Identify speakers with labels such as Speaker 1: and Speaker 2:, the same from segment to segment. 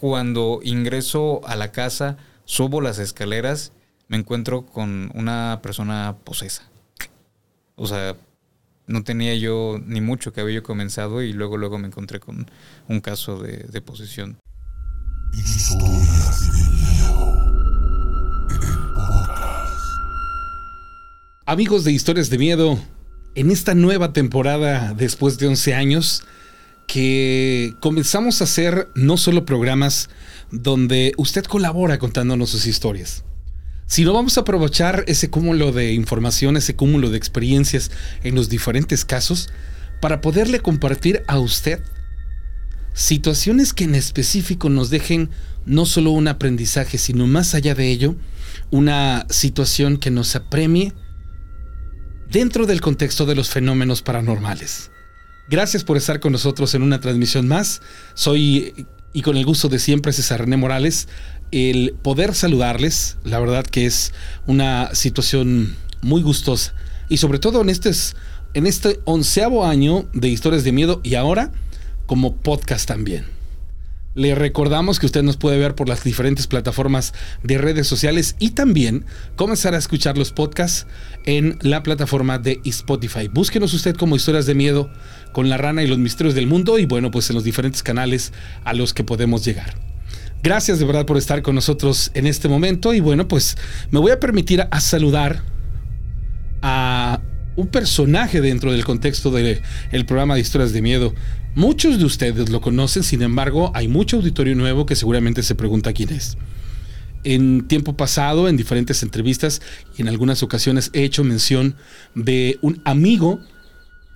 Speaker 1: cuando ingreso a la casa, subo las escaleras, me encuentro con una persona posesa. O sea, no tenía yo ni mucho que había comenzado y luego luego me encontré con un caso de, de posesión.
Speaker 2: Amigos de Historias de Miedo, en esta nueva temporada después de 11 años, que comenzamos a hacer no solo programas donde usted colabora contándonos sus historias, sino vamos a aprovechar ese cúmulo de información, ese cúmulo de experiencias en los diferentes casos para poderle compartir a usted situaciones que en específico nos dejen no solo un aprendizaje, sino más allá de ello, una situación que nos apremie dentro del contexto de los fenómenos paranormales. Gracias por estar con nosotros en una transmisión más. Soy, y con el gusto de siempre, César René Morales. El poder saludarles, la verdad que es una situación muy gustosa. Y sobre todo en este, en este onceavo año de Historias de Miedo y ahora como podcast también. Le recordamos que usted nos puede ver por las diferentes plataformas de redes sociales y también comenzar a escuchar los podcasts en la plataforma de Spotify. Búsquenos usted como historias de miedo con la rana y los misterios del mundo y bueno, pues en los diferentes canales a los que podemos llegar. Gracias de verdad por estar con nosotros en este momento y bueno, pues me voy a permitir a saludar a un personaje dentro del contexto del programa de historias de miedo. Muchos de ustedes lo conocen, sin embargo, hay mucho auditorio nuevo que seguramente se pregunta quién es. En tiempo pasado, en diferentes entrevistas y en algunas ocasiones he hecho mención de un amigo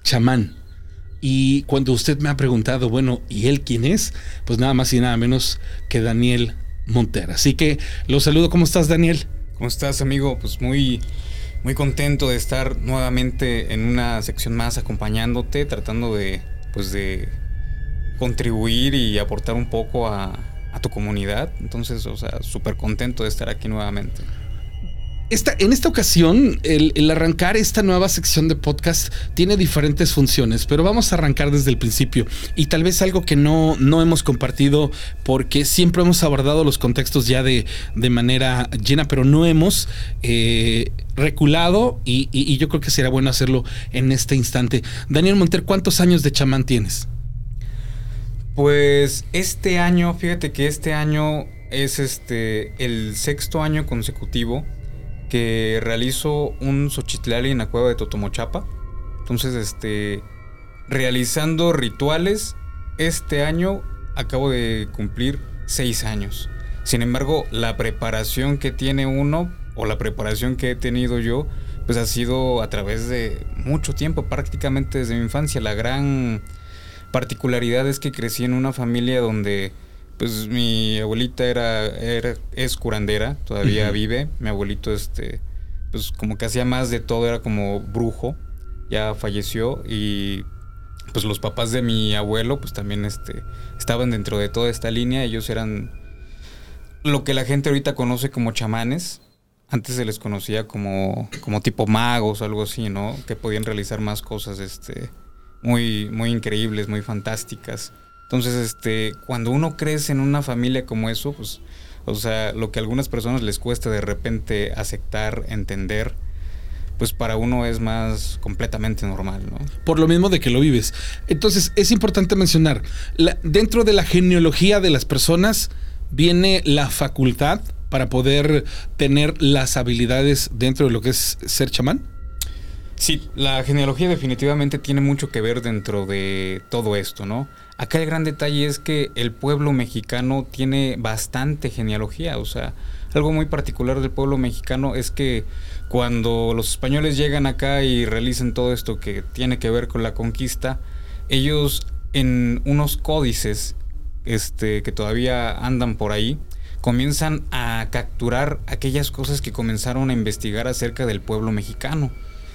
Speaker 2: chamán. Y cuando usted me ha preguntado, bueno, ¿y él quién es? Pues nada más y nada menos que Daniel Montera. Así que lo saludo. ¿Cómo estás, Daniel?
Speaker 1: ¿Cómo estás, amigo? Pues muy muy contento de estar nuevamente en una sección más acompañándote, tratando de, pues de contribuir y aportar un poco a, tu comunidad. Entonces, o sea, súper contento de estar aquí nuevamente
Speaker 2: en esta ocasión, el, arrancar esta nueva sección de podcast tiene diferentes funciones, pero vamos a arrancar desde el principio. Y tal vez algo que no, no hemos compartido, porque siempre hemos abordado los contextos ya de, manera llena, pero no hemos eh, reculado y, y, yo creo que será bueno hacerlo en este instante. Daniel Monter, ¿cuántos años de chamán tienes?
Speaker 1: Pues este año, fíjate que este año es este el sexto año consecutivo que realizo un Xochitlali en la cueva de Totomochapa. Entonces, este, realizando rituales, este año acabo de cumplir seis años. Sin embargo, la preparación que tiene uno, o la preparación que he tenido yo, pues ha sido a través de mucho tiempo, prácticamente desde mi infancia. La gran particularidad es que crecí en una familia donde pues mi abuelita era, es curandera, todavía vive. Mi abuelito, este, pues como que hacía más de todo, era como brujo. Ya falleció y pues los papás de mi abuelo, pues también este, estaban dentro de toda esta línea. Ellos eran lo que la gente ahorita conoce como chamanes. Antes se les conocía como, como tipo magos o algo así, ¿no? Que podían realizar más cosas, este, muy, muy increíbles, muy fantásticas. Entonces, este, cuando uno crece en una familia como eso, pues, o sea, lo que a algunas personas les cuesta de repente aceptar, entender, pues para uno es más completamente normal, ¿no?
Speaker 2: Por lo mismo de que lo vives. Entonces, es importante mencionar, dentro de la genealogía de las personas viene la facultad para poder tener las habilidades dentro de lo que es ser chamán.
Speaker 1: Sí, la genealogía definitivamente tiene mucho que ver dentro de todo esto, ¿no? Acá el gran detalle es que el pueblo mexicano tiene bastante genealogía, o sea, algo muy particular del pueblo mexicano es que cuando los españoles llegan acá y realizan todo esto que tiene que ver con la conquista, ellos en unos códices este, que todavía andan por ahí, comienzan a capturar aquellas cosas que comenzaron a investigar acerca del pueblo mexicano.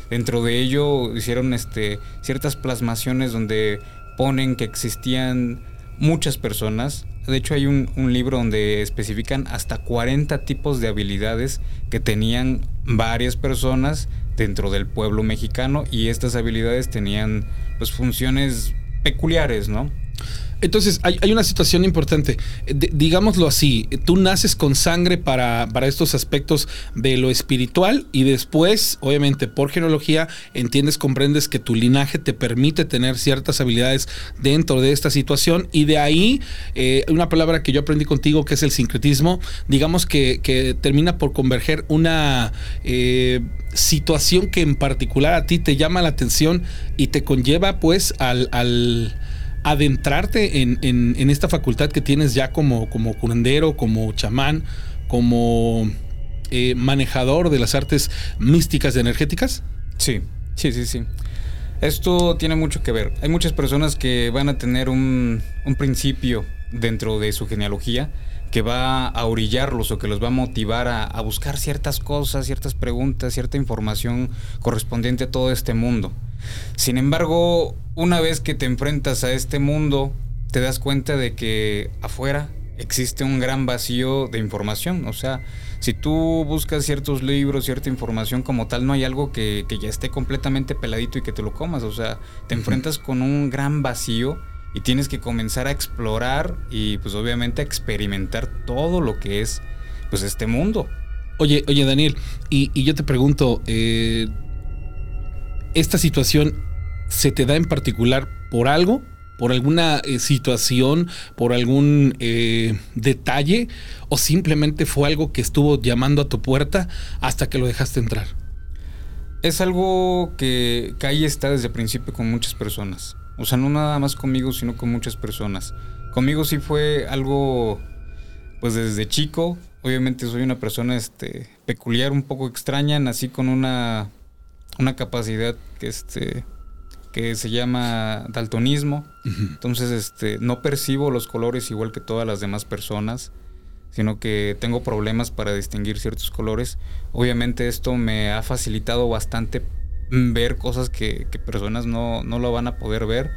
Speaker 1: Dentro de ello hicieron este, ciertas plasmaciones donde ponen que existían muchas personas. De hecho, hay un, libro donde especifican hasta 40 tipos de habilidades que tenían varias personas dentro del pueblo mexicano y estas habilidades tenían pues funciones peculiares, ¿no?
Speaker 2: Entonces, hay, hay una situación importante. D- digámoslo así, tú naces con sangre para, para estos aspectos de lo espiritual y después, obviamente, por genealogía, entiendes, comprendes que tu linaje te permite tener ciertas habilidades dentro de esta situación y de ahí, eh, una palabra que yo aprendí contigo que es el sincretismo, digamos que, que termina por converger una eh, situación que en particular a ti te llama la atención y te conlleva pues al adentrarte en, en- esta facultad que tienes ya como, como curandero, como chamán, como eh, manejador de las artes místicas y energéticas?
Speaker 1: Sí, sí, sí, sí. Esto tiene mucho que ver. Hay muchas personas que van a tener un, un principio dentro de su genealogía que va a orillarlos o que los va a motivar a, a buscar ciertas cosas, ciertas preguntas, cierta información correspondiente a todo este mundo. Sin embargo, una vez que te enfrentas a este mundo, te das cuenta de que afuera existe un gran vacío de información. O sea, si tú buscas ciertos libros, cierta información como tal, no hay algo que, que ya esté completamente peladito y que te lo comas. O sea, te enfrentas con un gran vacío y tienes que comenzar a explorar y pues obviamente a experimentar todo lo que es pues este mundo.
Speaker 2: Oye, oye, Daniel, y, y yo te pregunto, eh, ¿esta situación se te da en particular por algo? ¿Por alguna eh, situación? ¿Por algún eh, detalle? ¿O simplemente fue algo que estuvo llamando a tu puerta hasta que lo dejaste entrar?
Speaker 1: Es algo que, ahí está desde el principio con muchas personas. O sea, no nada más conmigo, sino con muchas personas. Conmigo sí fue algo, pues desde chico. Obviamente soy una persona este, peculiar, un poco extraña. Nací con una, una capacidad que, este, que se llama daltonismo. Entonces, este, no percibo los colores igual que todas las demás personas, sino que tengo problemas para distinguir ciertos colores. Obviamente esto me ha facilitado bastante ver cosas que, que personas no, no lo van a poder ver,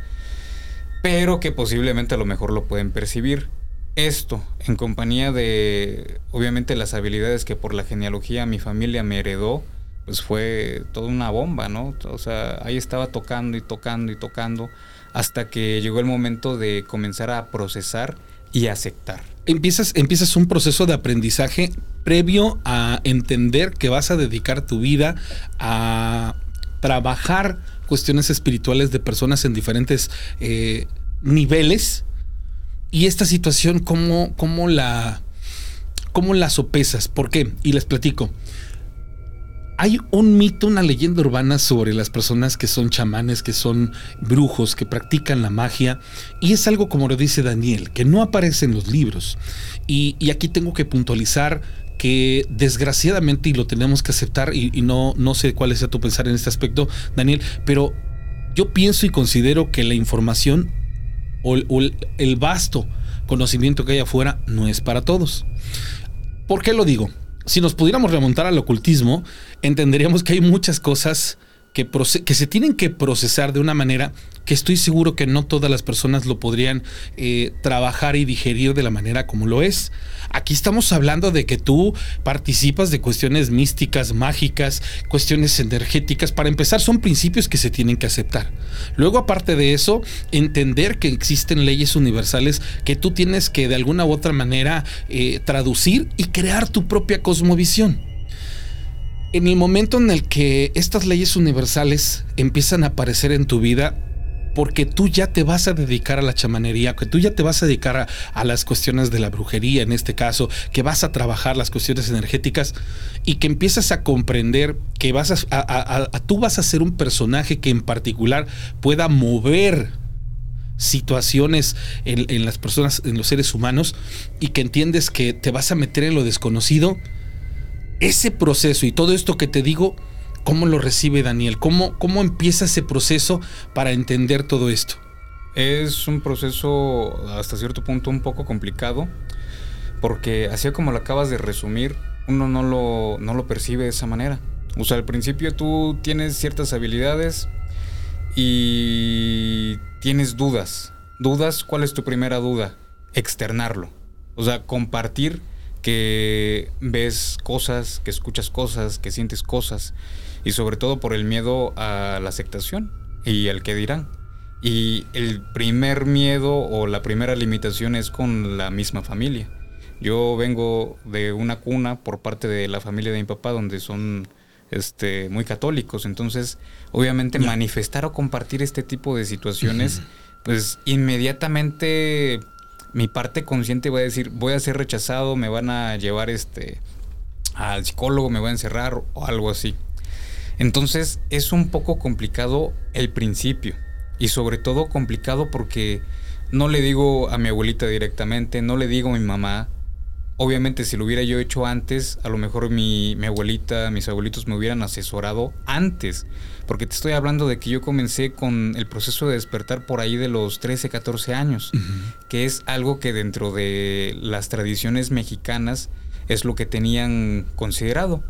Speaker 1: pero que posiblemente a lo mejor lo pueden percibir. Esto, en compañía de, obviamente, las habilidades que por la genealogía mi familia me heredó, pues fue toda una bomba, ¿no? O sea, ahí estaba tocando y tocando y tocando hasta que llegó el momento de comenzar a procesar y aceptar.
Speaker 2: Empiezas, empiezas un proceso de aprendizaje previo a entender que vas a dedicar tu vida a trabajar cuestiones espirituales de personas en diferentes eh, niveles. Y esta situación, ¿cómo, cómo la, ¿cómo la sopesas? ¿Por qué? Y les platico. Hay un mito, una leyenda urbana sobre las personas que son chamanes, que son brujos, que practican la magia. Y es algo como lo dice Daniel, que no aparece en los libros. Y, aquí tengo que puntualizar que desgraciadamente, y lo tenemos que aceptar, y, no, no sé cuál es tu pensar en este aspecto, Daniel, pero yo pienso y considero que la información o el, el vasto conocimiento que hay afuera no es para todos. ¿Por qué lo digo? Si nos pudiéramos remontar al ocultismo, entenderíamos que hay muchas cosas que, se tienen que procesar de una manera que estoy seguro que no todas las personas lo podrían eh, trabajar y digerir de la manera como lo es. Aquí estamos hablando de que tú participas de cuestiones místicas, mágicas, cuestiones energéticas. Para empezar, son principios que se tienen que aceptar. Luego, aparte de eso, entender que existen leyes universales que tú tienes que de alguna u otra manera eh, traducir y crear tu propia cosmovisión. En el momento en el que estas leyes universales empiezan a aparecer en tu vida, porque tú ya te vas a dedicar a la chamanería, que tú ya te vas a dedicar a, las cuestiones de la brujería en este caso, que vas a trabajar las cuestiones energéticas y que empiezas a comprender que vas a, tú vas a ser un personaje que en particular pueda mover situaciones en las personas, en los seres humanos, y que entiendes que te vas a meter en lo desconocido, ese proceso y todo esto que te digo, ¿cómo lo recibe Daniel? ¿Cómo, cómo empieza ese proceso para entender todo esto?
Speaker 1: Es un proceso hasta cierto punto un poco complicado, porque así como lo acabas de resumir, uno no lo, no lo percibe de esa manera. O sea, al principio tú tienes ciertas habilidades y tienes dudas. Dudas, ¿cuál es tu primera duda? Externarlo. O sea, compartir que ves cosas, que escuchas cosas, que sientes cosas. Y sobre todo por el miedo a la aceptación y al que dirán. Y el primer miedo o la primera limitación es con la misma familia. Yo vengo de una cuna por parte de la familia de mi papá donde son este, muy católicos. Entonces, obviamente manifestar o compartir este tipo de situaciones, pues inmediatamente mi parte consciente va a decir, voy a ser rechazado, me van a llevar este al psicólogo, me voy a encerrar o algo así. Entonces es un poco complicado el principio y sobre todo complicado porque no le digo a mi abuelita directamente, no le digo a mi mamá, Obviamente si lo hubiera yo hecho antes, a lo mejor mi, abuelita, mis abuelitos me hubieran asesorado antes. Porque te estoy hablando de que yo comencé con el proceso de despertar por ahí de los 13, 14 años, que es algo que dentro de las tradiciones mexicanas es lo que tenían considerado,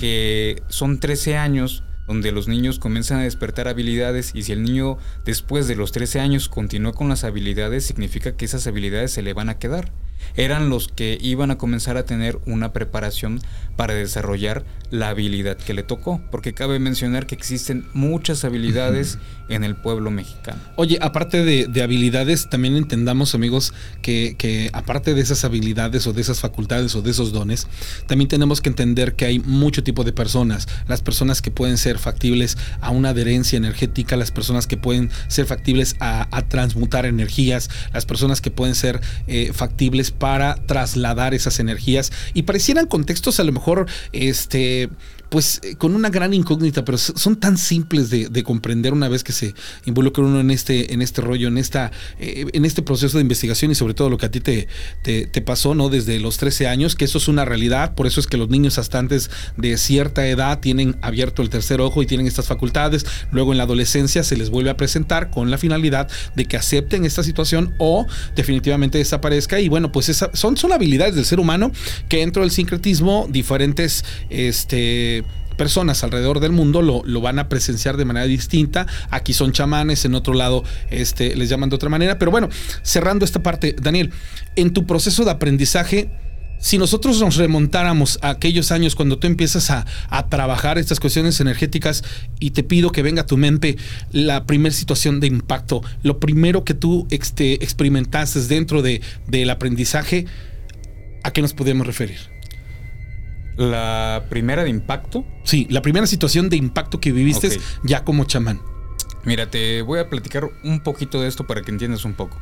Speaker 1: que son 13 años donde los niños comienzan a despertar habilidades y si el niño después de los 13 años continúa con las habilidades, significa que esas habilidades se le van a quedar eran los que iban a comenzar a tener una preparación para desarrollar la habilidad que le tocó, porque cabe mencionar que existen muchas habilidades en el pueblo mexicano.
Speaker 2: Oye, aparte de, habilidades, también entendamos amigos que, aparte de esas habilidades o de esas facultades o de esos dones, también tenemos que entender que hay mucho tipo de personas, las personas que pueden ser factibles a una adherencia energética, las personas que pueden ser factibles a, transmutar energías, las personas que pueden ser eh, factibles para trasladar esas energías. Y parecieran contextos a lo mejor este pues eh, con una gran incógnita, pero son tan simples de, comprender una vez que se involucra uno en este, en este rollo, en esta, eh, en este proceso de investigación y sobre todo lo que a ti te, te, pasó, ¿no? Desde los 13 años, que eso es una realidad, por eso es que los niños hasta antes de cierta edad tienen abierto el tercer ojo y tienen estas facultades, luego en la adolescencia se les vuelve a presentar con la finalidad de que acepten esta situación o definitivamente desaparezca y bueno, pues esa, son, son habilidades del ser humano que dentro del sincretismo diferentes, este, personas alrededor del mundo lo, van a presenciar de manera distinta. Aquí son chamanes, en otro lado este, les llaman de otra manera. Pero bueno, cerrando esta parte, Daniel, en tu proceso de aprendizaje, si nosotros nos remontáramos a aquellos años cuando tú empiezas a, trabajar estas cuestiones energéticas y te pido que venga a tu mente la primera situación de impacto, lo primero que tú este, experimentaste dentro de, del aprendizaje, ¿a qué nos podemos referir?
Speaker 1: La primera de impacto.
Speaker 2: Sí, la primera situación de impacto que viviste ya como chamán.
Speaker 1: Mira, te voy a platicar un poquito de esto para que entiendas un poco.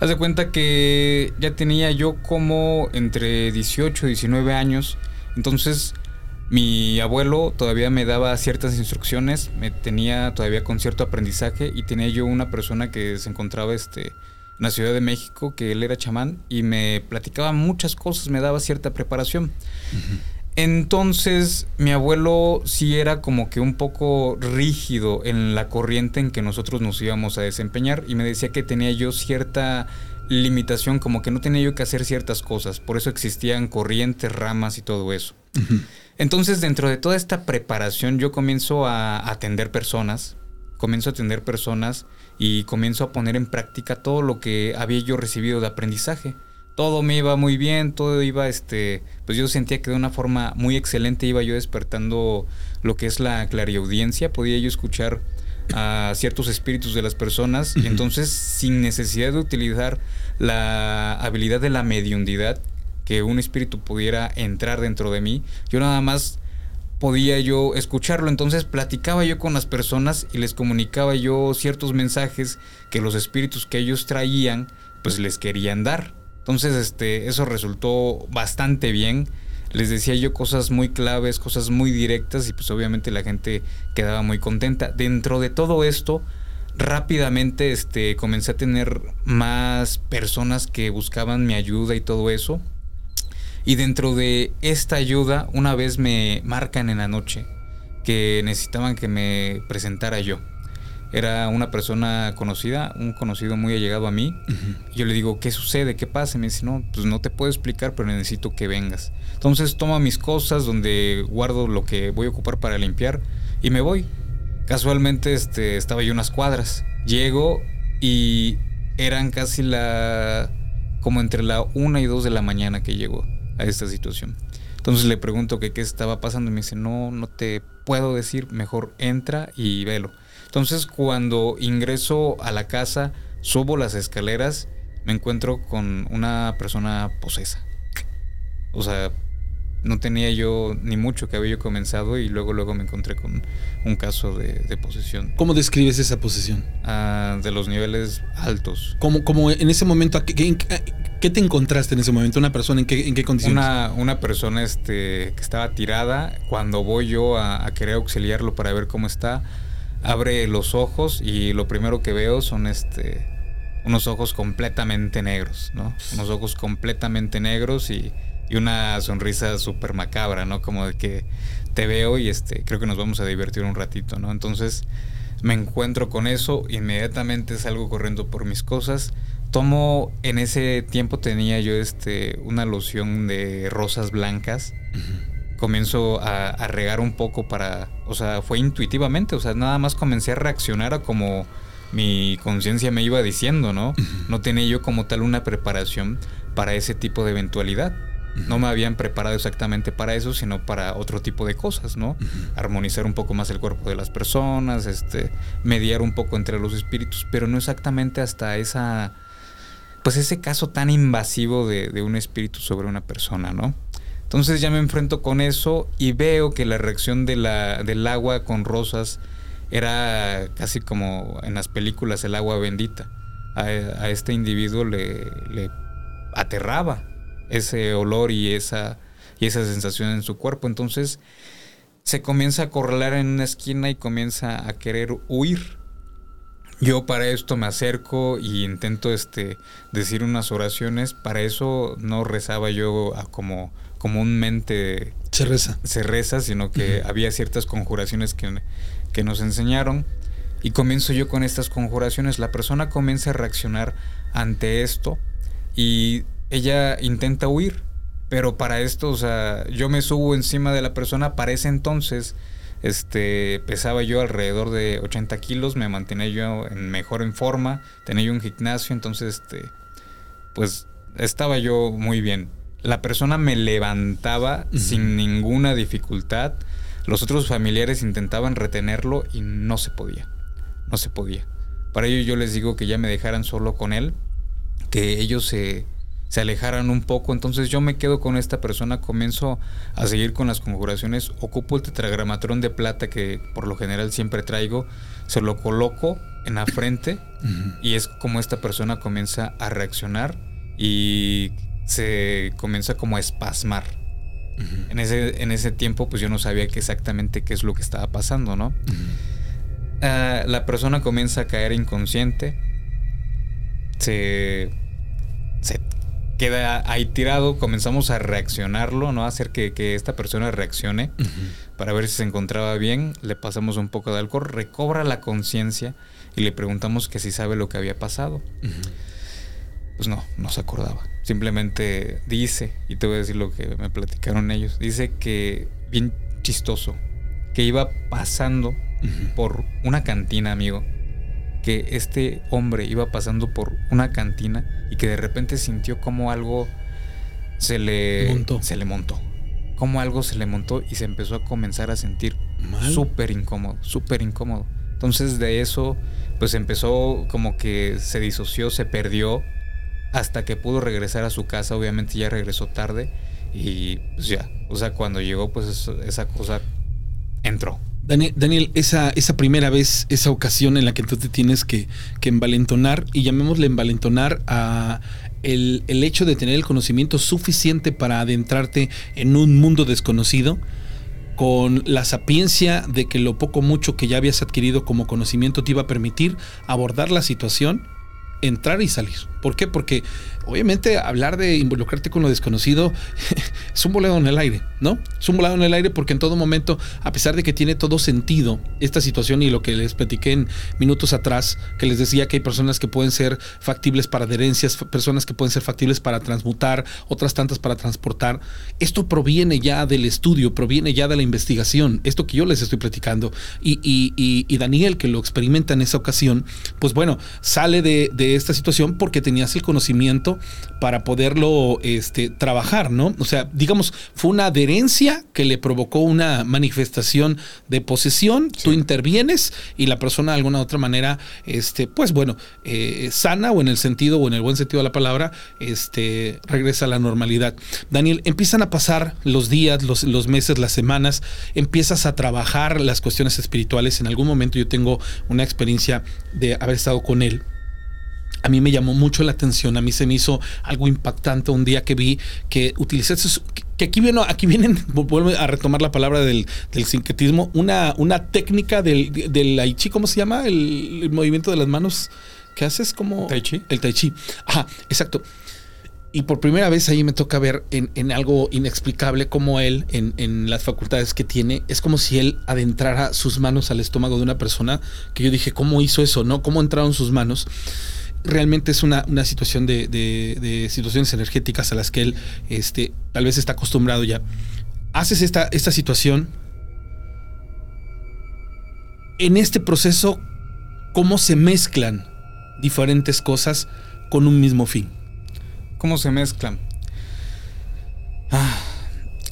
Speaker 1: Haz de cuenta que ya tenía yo como entre 18 y 19 años. Entonces, mi abuelo todavía me daba ciertas instrucciones, me tenía todavía con cierto aprendizaje y tenía yo una persona que se encontraba este, en la Ciudad de México, que él era chamán y me platicaba muchas cosas, me daba cierta preparación. Entonces, mi abuelo sí era como que un poco rígido en la corriente en que nosotros nos íbamos a desempeñar y me decía que tenía yo cierta limitación, como que no tenía yo que hacer ciertas cosas, por eso existían corrientes, ramas y todo eso. Entonces, dentro de toda esta preparación, yo comienzo a atender personas, comienzo a atender personas y comienzo a poner en práctica todo lo que había yo recibido de aprendizaje todo me iba muy bien, todo iba, este, pues yo sentía que de una forma muy excelente iba yo despertando lo que es la clariaudiencia, podía yo escuchar a ciertos espíritus de las personas y entonces sin necesidad de utilizar la habilidad de la mediundidad, que un espíritu pudiera entrar dentro de mí, yo nada más podía yo escucharlo. Entonces platicaba yo con las personas y les comunicaba yo ciertos mensajes que los espíritus que ellos traían, pues les querían dar. Entonces, este, eso resultó bastante bien. Les decía yo cosas muy claves, cosas muy directas y pues obviamente la gente quedaba muy contenta. Dentro de todo esto, rápidamente este, comencé a tener más personas que buscaban mi ayuda y todo eso. Y dentro de esta ayuda, una vez me marcan en la noche que necesitaban que me presentara yo era una persona conocida, un conocido muy allegado a mí. Yo le digo, ¿qué sucede? ¿Qué pasa? Y me dice, no, pues no te puedo explicar, pero necesito que vengas. Entonces toma mis cosas donde guardo lo que voy a ocupar para limpiar y me voy. Casualmente este, estaba yo unas cuadras. Llego y eran casi la... como entre la una y dos de la mañana que llegó a esta situación. Entonces le pregunto que qué estaba pasando y me dice, no, no te puedo decir, mejor entra y velo. Entonces cuando ingreso a la casa, subo las escaleras, me encuentro con una persona posesa. O sea, no tenía yo ni mucho que había yo comenzado y luego luego me encontré con un caso de, posesión.
Speaker 2: ¿Cómo describes esa posesión?
Speaker 1: Ah, de los niveles altos.
Speaker 2: ¿Cómo, como en ese momento, ¿qué, qué, te encontraste en ese momento? ¿Una persona en qué, en qué condiciones?
Speaker 1: Una, una persona este, que estaba tirada. Cuando voy yo a, a querer auxiliarlo para ver cómo está, abre los ojos y lo primero que veo son este unos ojos completamente negros, ¿no? Unos ojos completamente negros y y una sonrisa súper macabra, ¿no? Como de que te veo y este, creo que nos vamos a divertir un ratito, ¿no? Entonces me encuentro con eso, inmediatamente salgo corriendo por mis cosas. Tomo, en ese tiempo tenía yo este, una loción de rosas blancas. Comienzo a, regar un poco para, o sea, fue intuitivamente, o sea, nada más comencé a reaccionar a como mi conciencia me iba diciendo, ¿no? No tenía yo como tal una preparación para ese tipo de eventualidad. No me habían preparado exactamente para eso, sino para otro tipo de cosas, ¿no? Armonizar un poco más el cuerpo de las personas, este, mediar un poco entre los espíritus, pero no exactamente hasta esa, pues ese caso tan invasivo de, un espíritu sobre una persona, ¿no? Entonces ya me enfrento con eso y veo que la reacción del agua con rosas era casi como en las películas el agua bendita. A, este individuo le, aterraba ese olor y esa, y esa sensación en su cuerpo. Entonces se comienza a correlar en una esquina y comienza a querer huir. Yo para esto me acerco y intento este, decir unas oraciones. Para eso no rezaba yo como comúnmente
Speaker 2: se reza.
Speaker 1: Se reza, sino que había ciertas conjuraciones que, que nos enseñaron. Y comienzo yo con estas conjuraciones. La persona comienza a reaccionar ante esto y ella intenta huir, pero para esto, o sea, yo me subo encima de la persona, para ese entonces, este, pesaba yo alrededor de 80 kilos, me mantenía yo en mejor en forma, tenía yo un gimnasio, entonces, este, pues estaba yo muy bien. La persona me levantaba sin ninguna dificultad. Los otros familiares intentaban retenerlo y no se podía. No se podía. Para ello yo les digo que ya me dejaran solo con él, que ellos se se alejaran un poco. Entonces yo me quedo con esta persona, comienzo a seguir con las conjuraciones, ocupo el tetragramatrón de plata que por lo general siempre traigo, se lo coloco en la frente y es como esta persona comienza a reaccionar y se comienza como a espasmar. en, ese, en ese tiempo pues yo no sabía exactamente qué es lo que estaba pasando, ¿no? Ah, la persona comienza a caer inconsciente, se, se queda ahí tirado, comenzamos a reaccionarlo, ¿no? A hacer que, esta persona reaccione para ver si se encontraba bien, le pasamos un poco de alcohol, recobra la conciencia y le preguntamos que si sabe lo que había pasado. Pues no, no se acordaba. Simplemente dice, y te voy a decir lo que me platicaron ellos, dice que, bien chistoso, que iba pasando por una cantina, amigo, que este hombre iba pasando por una cantina y que de repente sintió como algo se le montó. se le montó. Como algo se le montó y se empezó a comenzar a sentir súper incómodo, súper incómodo. Entonces de eso pues empezó como que se disoció, se perdió hasta que pudo regresar a su casa, obviamente ya regresó tarde y pues ya, o sea, cuando llegó pues esa cosa entró.
Speaker 2: Daniel, esa, esa primera vez, esa ocasión en la que tú te tienes que, envalentonar, y llamémosle envalentonar a el, el, hecho de tener el conocimiento suficiente para adentrarte en un mundo desconocido, con la sapiencia de que lo poco mucho que ya habías adquirido como conocimiento te iba a permitir abordar la situación, entrar y salir. ¿Por qué? Porque obviamente hablar de involucrarte con lo desconocido es un volado en el aire, ¿no? Es un volado en el aire porque en todo momento, a pesar de que tiene todo sentido esta situación y lo que les platiqué en minutos atrás, que les decía que hay personas que pueden ser factibles para adherencias, personas que pueden ser factibles para transmutar, otras tantas para transportar, esto proviene ya del estudio, proviene ya de la investigación, esto que yo les estoy platicando. Y, y, Daniel, que lo experimenta en esa ocasión, pues bueno, sale de esta situación porque tenías el conocimiento para poderlo este, trabajar, ¿no? O sea, digamos, fue una adherencia que le provocó una manifestación de posesión, tú intervienes y la persona de alguna otra manera, este, pues bueno, eh, sana o en el sentido o en el buen sentido de la palabra, este, regresa a la normalidad. Daniel, empiezan a pasar los días, los, los meses, las semanas, empiezas a trabajar las cuestiones espirituales. En algún momento yo tengo una experiencia de haber estado con él a mí me llamó mucho la atención, a mí se me hizo algo impactante un día que vi que utilizaste, que aquí, viene, aquí vienen, vuelvo a retomar la palabra del, del sincretismo, una, una técnica del, del Aichi, ¿cómo se llama? El, movimiento de las manos que haces como...
Speaker 1: Tai Chi.
Speaker 2: El Tai Chi. Ajá, exacto. Y por primera vez ahí me toca ver en, algo inexplicable como él, en, en, las facultades que tiene, es como si él adentrara sus manos al estómago de una persona, que yo dije, ¿cómo hizo eso? ¿No? ¿Cómo entraron sus manos? Realmente es una, situación de, situaciones energéticas a las que él este, tal vez está acostumbrado ya. Haces esta, esta situación. En este proceso, ¿cómo se mezclan diferentes cosas con un mismo fin?
Speaker 1: ¿Cómo se mezclan? Ah,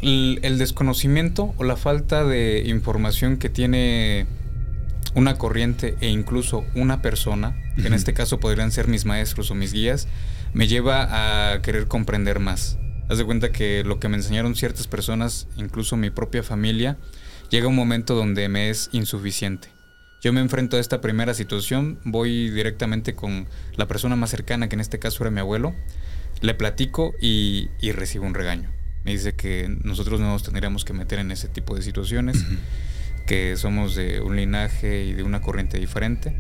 Speaker 1: el desconocimiento o la falta de información que tiene una corriente e incluso una persona, que en este caso podrían ser mis maestros o mis guías, me lleva a querer comprender más. Haz de cuenta que lo que me enseñaron ciertas personas, incluso mi propia familia, llega un momento donde me es insuficiente. Yo me enfrento a esta primera situación, voy directamente con la persona más cercana, que en este caso era mi abuelo, le platico y, recibo un regaño. Me dice que nosotros no nos tendríamos que meter en ese tipo de situaciones que somos de un linaje y de una corriente diferente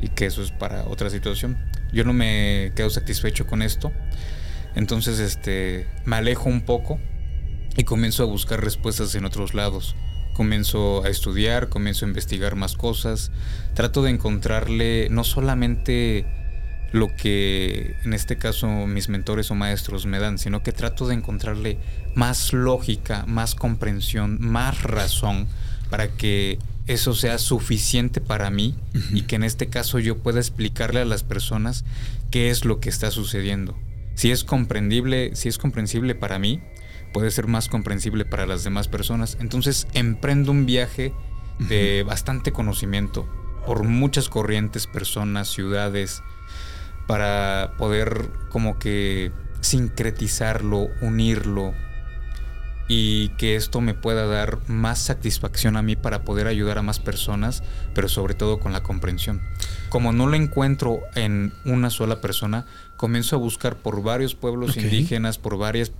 Speaker 1: y que eso es para otra situación. Yo no me quedo satisfecho con esto, entonces este, me alejo un poco y comienzo a buscar respuestas en otros lados. Comienzo a estudiar, comienzo a investigar más cosas, trato de encontrarle no solamente lo que en este caso mis mentores o maestros me dan, sino que trato de encontrarle más lógica, más comprensión, más razón para que eso sea suficiente para mí y que en este caso yo pueda explicarle a las personas qué es lo que está sucediendo. Si es comprendible, si es comprensible para mí, puede ser más comprensible para las demás personas. Entonces emprendo un viaje de bastante conocimiento por muchas corrientes, personas, ciudades, para poder como que sincretizarlo, unirlo, y que esto me pueda dar más satisfacción a mí para poder ayudar a más personas, pero sobre todo con la comprensión. Como no lo encuentro en una sola persona, comienzo a buscar por varios pueblos indígenas, por varias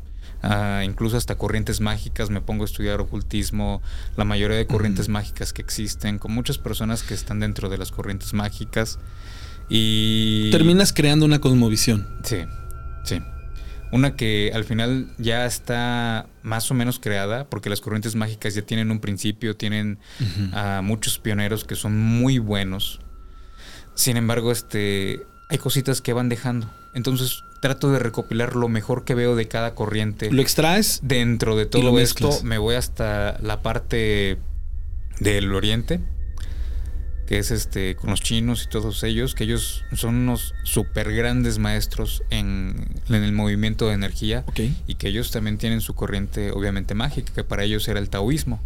Speaker 1: ah, incluso hasta corrientes mágicas, me pongo a estudiar ocultismo, la mayoría de corrientes mágicas que existen, con muchas personas que están dentro de las corrientes mágicas y...
Speaker 2: Terminas creando una cosmovisión.
Speaker 1: Sí, sí. Una que al final ya está más o menos creada, porque las corrientes mágicas ya tienen un principio, tienen a muchos pioneros que son muy buenos. Sin embargo, este, hay cositas que van dejando. Entonces trato de recopilar lo mejor que veo de cada corriente.
Speaker 2: ¿Lo extraes?
Speaker 1: Dentro de todo esto me voy hasta la parte del oriente que es este con los chinos y todos ellos, que ellos son unos super grandes maestros en, el movimiento de energía y que ellos también tienen su corriente obviamente mágica, que para ellos era el taoísmo.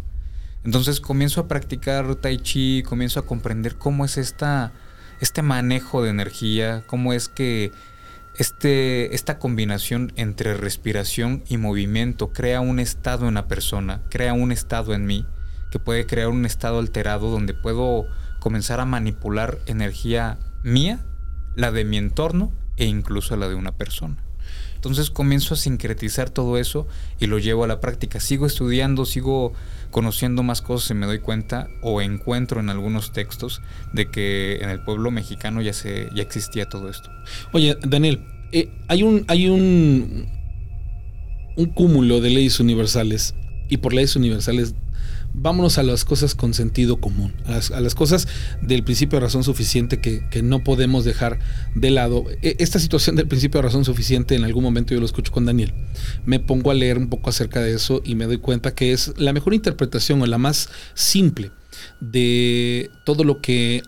Speaker 1: Entonces comienzo a practicar tai chi, comienzo a comprender cómo es esta, este manejo de energía, cómo es que este, esta combinación entre respiración y movimiento crea un estado en la persona, crea un estado en mí, que puede crear un estado alterado donde puedo comenzar a manipular energía mía, la de mi entorno e incluso la de una persona. Entonces comienzo a sincretizar todo eso y lo llevo a la práctica. Sigo estudiando, sigo conociendo más cosas y me doy cuenta o encuentro en algunos textos de que en el pueblo mexicano ya se ya existía todo esto.
Speaker 2: Oye, Daniel, eh, hay un hay un un cúmulo de leyes universales y por leyes universales vámonos a las cosas con sentido común, a las, cosas del principio de razón suficiente que, no podemos dejar de lado. E, esta situación del principio de razón suficiente, en algún momento yo lo escucho con Daniel, me pongo a leer un poco acerca de eso y me doy cuenta que es la mejor interpretación o la más simple de todo lo que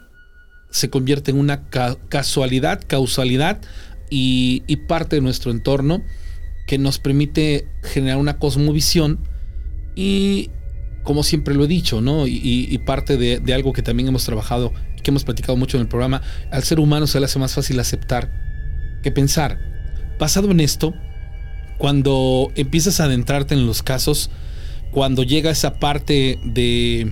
Speaker 2: se convierte en una casualidad, causalidad y parte de nuestro entorno que nos permite generar una cosmovisión y, como siempre lo he dicho, ¿no? Y, parte de, de, algo que también hemos trabajado, que hemos platicado mucho en el programa, al ser humano se le hace más fácil aceptar que pensar. Basado en esto, cuando empiezas a adentrarte en los casos, cuando llega esa parte de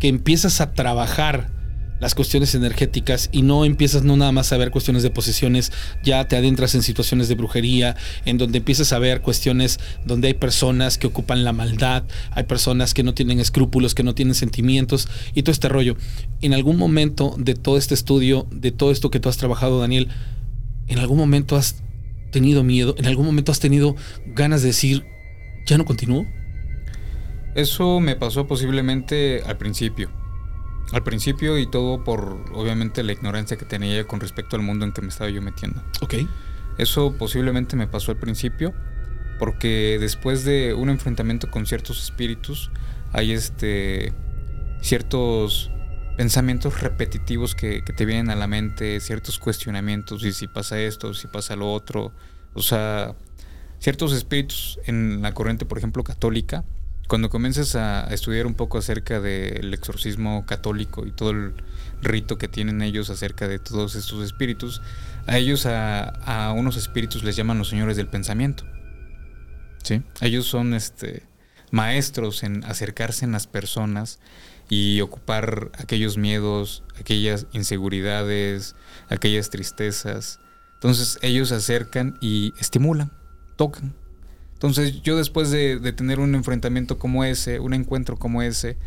Speaker 2: que empiezas a trabajar las cuestiones energéticas y no empiezas no nada más a ver cuestiones de posesiones, ya te adentras en situaciones de brujería, en donde empiezas a ver cuestiones donde hay personas que ocupan la maldad, hay personas que no tienen escrúpulos, que no tienen sentimientos y todo este rollo. En algún momento de todo este estudio, de todo esto que tú has trabajado, Daniel, en algún momento has tenido miedo, en algún momento has tenido ganas de decir, ya no continúo.
Speaker 1: Eso me pasó posiblemente al principio al principio y todo por obviamente la ignorancia que tenía con respecto al mundo en que me estaba yo metiendo.
Speaker 2: Ok.
Speaker 1: Eso posiblemente me pasó al principio porque después de un enfrentamiento con ciertos espíritus hay este ciertos pensamientos repetitivos que, que, te vienen a la mente, ciertos cuestionamientos, y si pasa esto, si pasa lo otro, o sea, ciertos espíritus en la corriente, por ejemplo, católica, cuando comienzas a, estudiar un poco acerca del exorcismo católico y todo el rito que tienen ellos acerca de todos estos espíritus, a ellos, a, unos espíritus les llaman los señores del pensamiento. ¿Sí? Ellos son este, maestros en acercarse en las personas y ocupar aquellos miedos, aquellas inseguridades, aquellas tristezas. Entonces ellos se acercan y estimulan, tocan entonces yo después de, tener un enfrentamiento como ese, un encuentro como ese,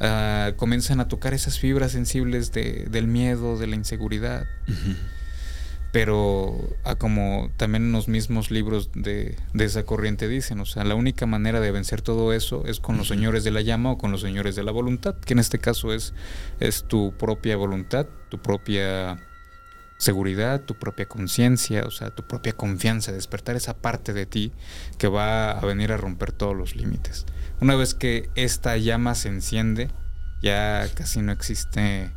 Speaker 1: ah, comienzan a tocar esas fibras sensibles del miedo, de la inseguridad. Pero ah, como también los mismos libros de, esa corriente dicen, o sea, la única manera de vencer todo eso es con los señores de la llama o con los señores de la voluntad, que en este caso es, es tu propia voluntad, tu propia seguridad, tu propia conciencia, o sea, tu propia confianza, despertar esa parte de ti que va a venir a romper todos los límites. Una vez que esta llama se enciende, ya casi no existe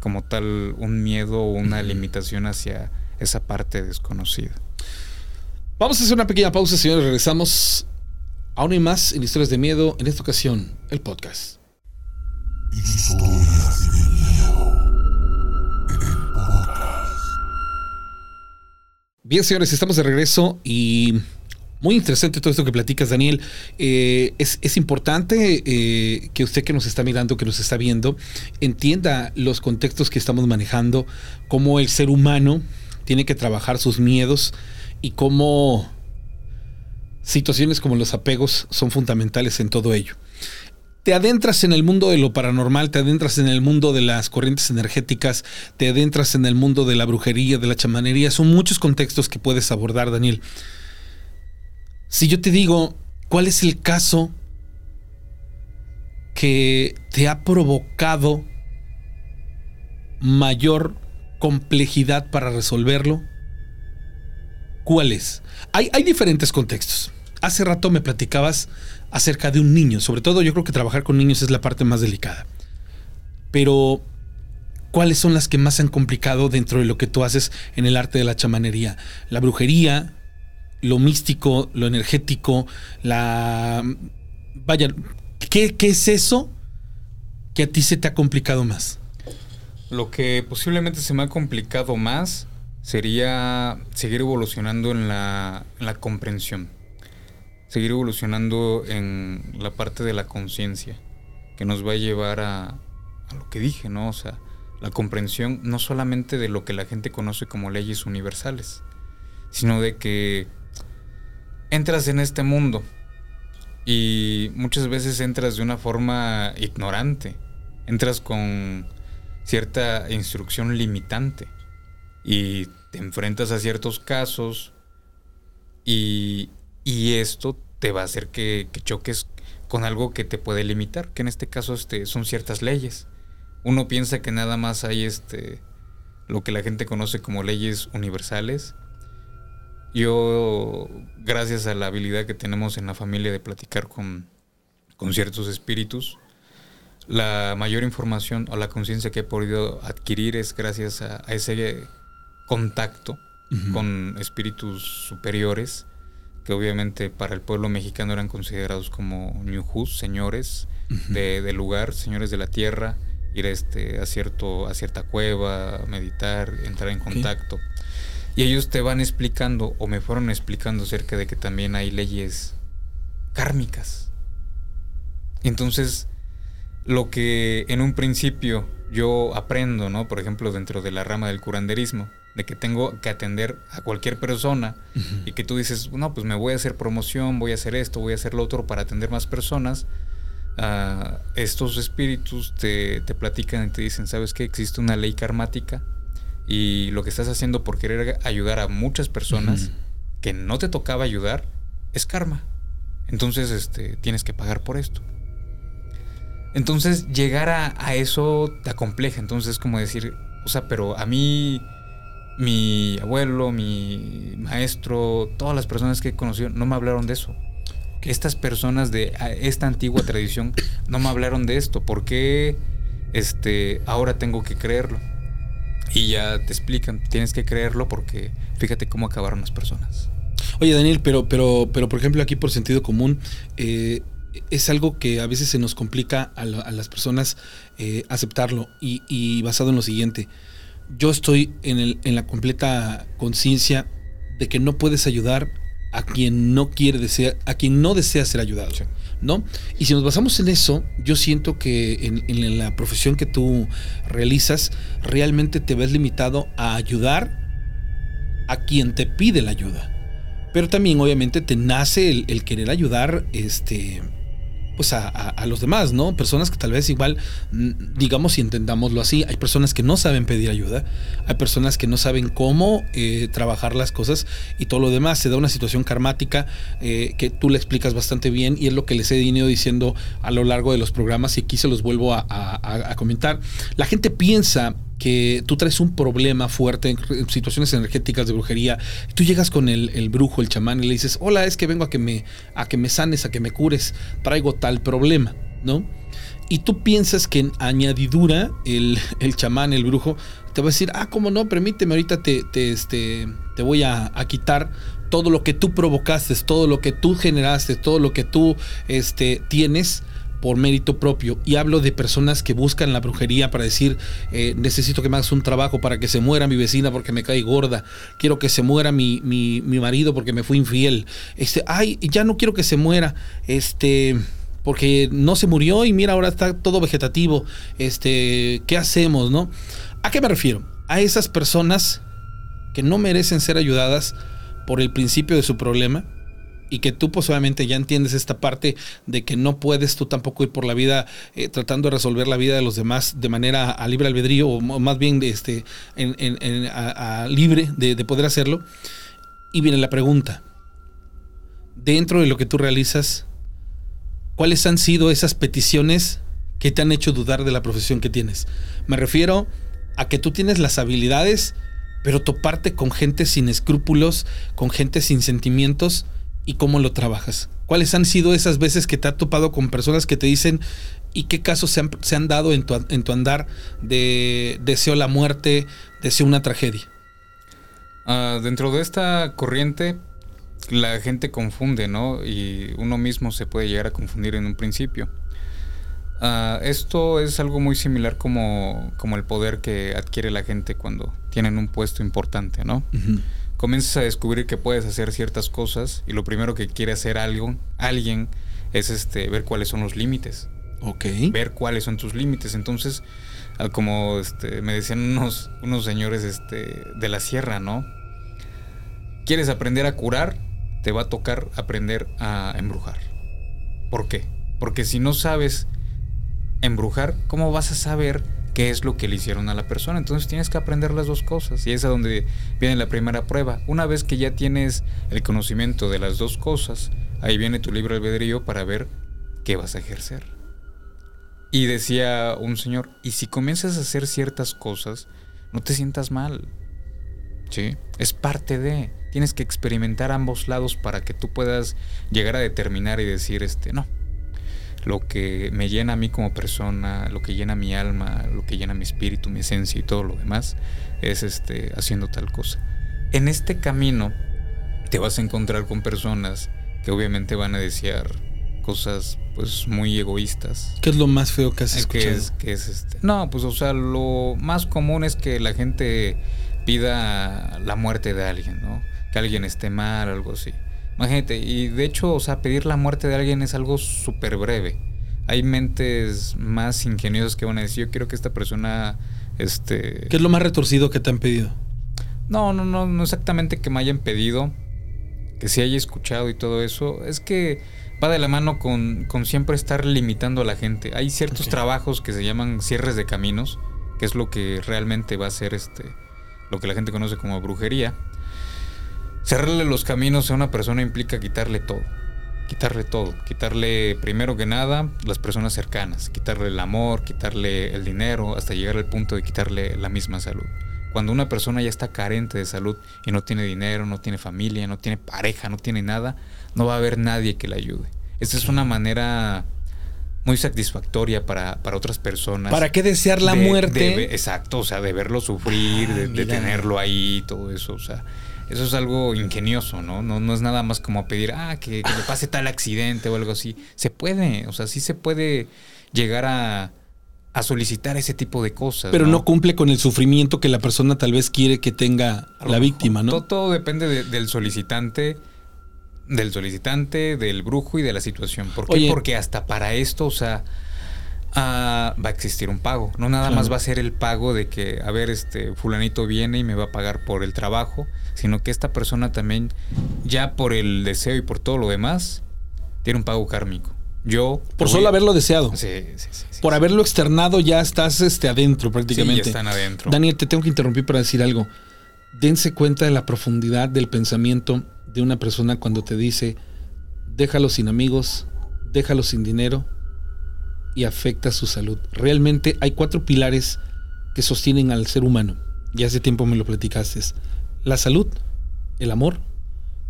Speaker 1: como tal un miedo o una limitación hacia esa parte desconocida.
Speaker 2: Vamos a hacer una pequeña pausa, señores. Regresamos aún y más en Historias de Miedo, en esta ocasión, el podcast. Historias de Miedo. Bien, señores, estamos de regreso y muy interesante todo esto que platicas, Daniel. Eh, es, importante eh, que usted que nos está mirando, que nos está viendo, entienda los contextos que estamos manejando, cómo el ser humano tiene que trabajar sus miedos y cómo situaciones como los apegos son fundamentales en todo ello te adentras en el mundo de lo paranormal, te adentras en el mundo de las corrientes energéticas, te adentras en el mundo de la brujería, de la chamanería. Son muchos contextos que puedes abordar, Daniel. Si yo te digo, ¿cuál es el caso que te ha provocado mayor complejidad para resolverlo? ¿Cuál es? Hay, hay diferentes contextos. Hace rato me platicabas acerca de un niño. Sobre todo yo creo que trabajar con niños es la parte más delicada. Pero, ¿cuáles son las que más han complicado dentro de lo que tú haces en el arte de la chamanería? La brujería, lo místico, lo energético, la... Vaya, ¿qué, qué es eso que a ti se te ha complicado más?
Speaker 1: Lo que posiblemente se me ha complicado más sería seguir evolucionando en la, en la comprensión seguir evolucionando en la parte de la conciencia, que nos va a llevar a, lo que dije, ¿no? O sea, la comprensión no solamente de lo que la gente conoce como leyes universales, sino de que entras en este mundo y muchas veces entras de una forma ignorante, entras con cierta instrucción limitante y te enfrentas a ciertos casos y, y esto te va a hacer que, choques con algo que te puede limitar, que en este caso este, son ciertas leyes. Uno piensa que nada más hay este, lo que la gente conoce como leyes universales. Yo, gracias a la habilidad que tenemos en la familia de platicar con, con ciertos espíritus, la mayor información o la conciencia que he podido adquirir es gracias a, ese contacto con espíritus superiores que obviamente para el pueblo mexicano eran considerados como ñujus, señores de, del lugar, señores de la tierra, ir este, a, cierto, a cierta cueva, meditar, entrar en contacto. Y ellos te van explicando, o me fueron explicando acerca de que también hay leyes kármicas. Entonces, lo que en un principio yo aprendo, ¿no? Por ejemplo, dentro de la rama del curanderismo, de que tengo que atender a cualquier persona y que tú dices, no, pues me voy a hacer promoción, voy a hacer esto, voy a hacer lo otro para atender más personas. Ah, estos espíritus te, te, platican y te dicen, ¿sabes qué? Existe una ley karmática y lo que estás haciendo por querer ayudar a muchas personas que no te tocaba ayudar es karma. Entonces, este, tienes que pagar por esto. Entonces, llegar a, a eso te acompleja. Entonces, es como decir, o sea, pero a mí mi abuelo, mi maestro, todas las personas que he conocido no me hablaron de eso. Estas personas de esta antigua tradición no me hablaron de esto. ¿Por qué este, ahora tengo que creerlo? Y ya te explican, tienes que creerlo porque fíjate cómo acabaron las personas.
Speaker 2: Oye, Daniel, pero, pero, pero por ejemplo, aquí por sentido común, eh, es algo que a veces se nos complica a, las personas eh, aceptarlo. Y, y basado en lo siguiente yo estoy en, el, en la completa conciencia de que no puedes ayudar a quien no quiere desear, a quien no desea ser ayudado. ¿No? Y si nos basamos en eso, yo siento que en, en, la profesión que tú realizas, realmente te ves limitado a ayudar a quien te pide la ayuda. Pero también, obviamente, te nace el, el querer ayudar, este pues a, los demás, ¿no? Personas que tal vez igual, mm, digamos y entendámoslo así, hay personas que no saben pedir ayuda, hay personas que no saben cómo eh, trabajar las cosas y todo lo demás. Se da una situación karmática eh, que tú le explicas bastante bien y es lo que les he venido diciendo a lo largo de los programas y aquí se los vuelvo a comentar. La gente piensa que tú traes un problema fuerte en situaciones energéticas de brujería, tú llegas con el, brujo, el chamán, y le dices, hola, es que vengo a que me, a que me sanes, a que me cures, traigo tal problema, ¿no? Y tú piensas que en añadidura el, el chamán, el brujo, te va a decir, ah, ¿cómo no? Permíteme, ahorita te, te, este, te voy a, a quitar todo lo que tú provocaste, todo lo que tú generaste, todo lo que tú este, tienes por mérito propio. Y hablo de personas que buscan la brujería para decir, eh, necesito que me hagas un trabajo para que se muera mi vecina porque me cae gorda. Quiero que se muera mi, mi, mi marido porque me fui infiel. Este, ay, ya no quiero que se muera. Este porque no se murió y mira, ahora está todo vegetativo. Este, ¿qué hacemos, no? ¿A qué me refiero? A esas personas que no merecen ser ayudadas por el principio de su problema, y que tú posiblemente ya entiendes esta parte de que no puedes tú tampoco ir por la vida eh, tratando de resolver la vida de los demás de manera a libre albedrío o más bien este, en, a, libre de, de poder hacerlo. Y viene la pregunta, dentro de lo que tú realizas, ¿cuáles han sido esas peticiones que te han hecho dudar de la profesión que tienes? Me refiero a que tú tienes las habilidades, pero toparte con gente sin escrúpulos, con gente sin sentimientos, y cómo lo trabajas. ¿Cuáles han sido esas veces que te has topado con personas que te dicen y qué casos se han, se han dado en tu, en tu, andar de deseo la muerte, deseo una tragedia?
Speaker 1: Uh, dentro de esta corriente, la gente confunde, ¿no? Y uno mismo se puede llegar a confundir en un principio. Uh, esto es algo muy similar como, como el poder que adquiere la gente cuando tienen un puesto importante, ¿no? Uh comienzas a descubrir que puedes hacer ciertas cosas y lo primero que quiere hacer algo, alguien es este ver cuáles son los límites.
Speaker 2: Ok.
Speaker 1: Ver cuáles son tus límites. Entonces, como este, me decían unos, unos señores este, de la sierra, ¿no? ¿Quieres aprender a curar? Te va a tocar aprender a embrujar. ¿Por qué? Porque si no sabes embrujar, ¿cómo vas a saber qué es lo que le hicieron a la persona. Entonces tienes que aprender las dos cosas y es a donde viene la primera prueba. Una vez que ya tienes el conocimiento de las dos cosas, ahí viene tu libre albedrío para ver qué vas a ejercer. Y decía un señor, y si comienzas a hacer ciertas cosas, no te sientas mal. ¿Sí? Es parte de. Tienes que experimentar ambos lados para que tú puedas llegar a determinar y decir, este, no, lo que me llena a mí como persona, lo que llena mi alma, lo que llena mi espíritu, mi esencia y todo lo demás, es este, haciendo tal cosa. En este camino te vas a encontrar con personas que obviamente van a desear cosas pues muy egoístas.
Speaker 2: ¿Qué es lo más feo que has
Speaker 1: Es
Speaker 2: escuchado?
Speaker 1: que es, que es este. No, pues o sea, lo más común es que la gente pida la muerte de alguien, ¿no? Que alguien esté mal, algo así. Imagínate, y de hecho, o sea, pedir la muerte de alguien es algo súper breve. Hay mentes más ingeniosas que van a decir, yo quiero que esta persona, este...
Speaker 2: ¿Qué es lo más retorcido que te han pedido?
Speaker 1: No, no, no, no exactamente que me hayan pedido, que se haya escuchado y todo eso. Es que va de la mano con, con siempre estar limitando a la gente. Hay ciertos trabajos que se llaman cierres de caminos, que es lo que realmente va a ser este, lo que la gente conoce como brujería. Cerrarle los caminos a una persona implica quitarle todo. Quitarle todo. Quitarle, primero que nada, las personas cercanas. Quitarle el amor, quitarle el dinero, hasta llegar al punto de quitarle la misma salud. Cuando una persona ya está carente de salud y no tiene dinero, no tiene familia, no tiene pareja, no tiene nada, no va a haber nadie que le ayude. Esta es una manera muy satisfactoria para, para otras personas.
Speaker 2: ¿Para qué desear la
Speaker 1: de-
Speaker 2: muerte?
Speaker 1: de exacto, o sea, de verlo sufrir,
Speaker 2: Ah,
Speaker 1: de, de tenerlo ahí, todo eso, o sea, eso es algo ingenioso, ¿no? No, no es nada más como pedir, ah, que, que le pase tal accidente o algo así. Se puede, o sea, sí se puede llegar a, a solicitar ese tipo de cosas.
Speaker 2: Pero no cumple con el sufrimiento que la persona tal vez quiere que tenga la víctima, ¿no?
Speaker 1: Todo, todo depende de- del solicitante, del solicitante, del brujo y de la situación. ¿Por qué?
Speaker 2: Oye.
Speaker 1: Porque hasta para esto, o sea, ah, va a existir un pago. No nada
Speaker 2: Claro.
Speaker 1: más va a ser el pago de que, a ver, este fulanito viene y me va a pagar por el trabajo, sino que esta persona también, ya por el deseo y por todo lo demás, tiene un pago kármico. Yo...
Speaker 2: Por solo haberlo deseado.
Speaker 1: Sí, sí, sí, sí,
Speaker 2: Por
Speaker 1: sí.
Speaker 2: haberlo externado ya estás este, adentro
Speaker 1: Sí,
Speaker 2: prácticamente.
Speaker 1: ya están adentro.
Speaker 2: Daniel, te tengo que interrumpir para decir algo. Dense cuenta de la profundidad del pensamiento de una persona cuando te dice, déjalo sin amigos, déjalo sin dinero y afecta su salud. Realmente hay cuatro pilares que sostienen al ser humano. Y hace tiempo me lo platicaste. La salud, el amor,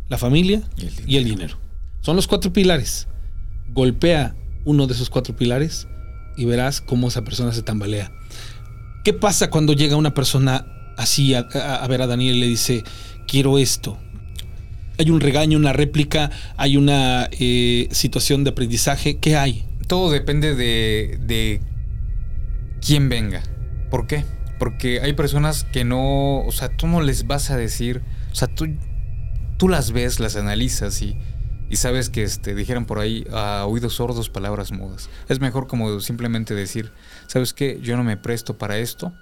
Speaker 2: la familia
Speaker 1: Y el
Speaker 2: y el dinero. Son los cuatro pilares. Golpea uno de esos cuatro pilares y verás cómo esa persona se tambalea. ¿Qué pasa cuando llega una persona así a, a- a ver a Daniel y le dice, quiero esto? Hay un regaño, una réplica, hay una eh, situación de aprendizaje. ¿Qué hay?
Speaker 1: Todo depende de, de quién venga. ¿Por qué? Porque hay personas que no, o sea, tú no les vas a decir, o sea, tú, tú las ves, las analizas y, y sabes que este, dijeran por ahí a oídos sordos palabras mudas. Es mejor como simplemente decir, ¿sabes qué? Yo no me presto para esto,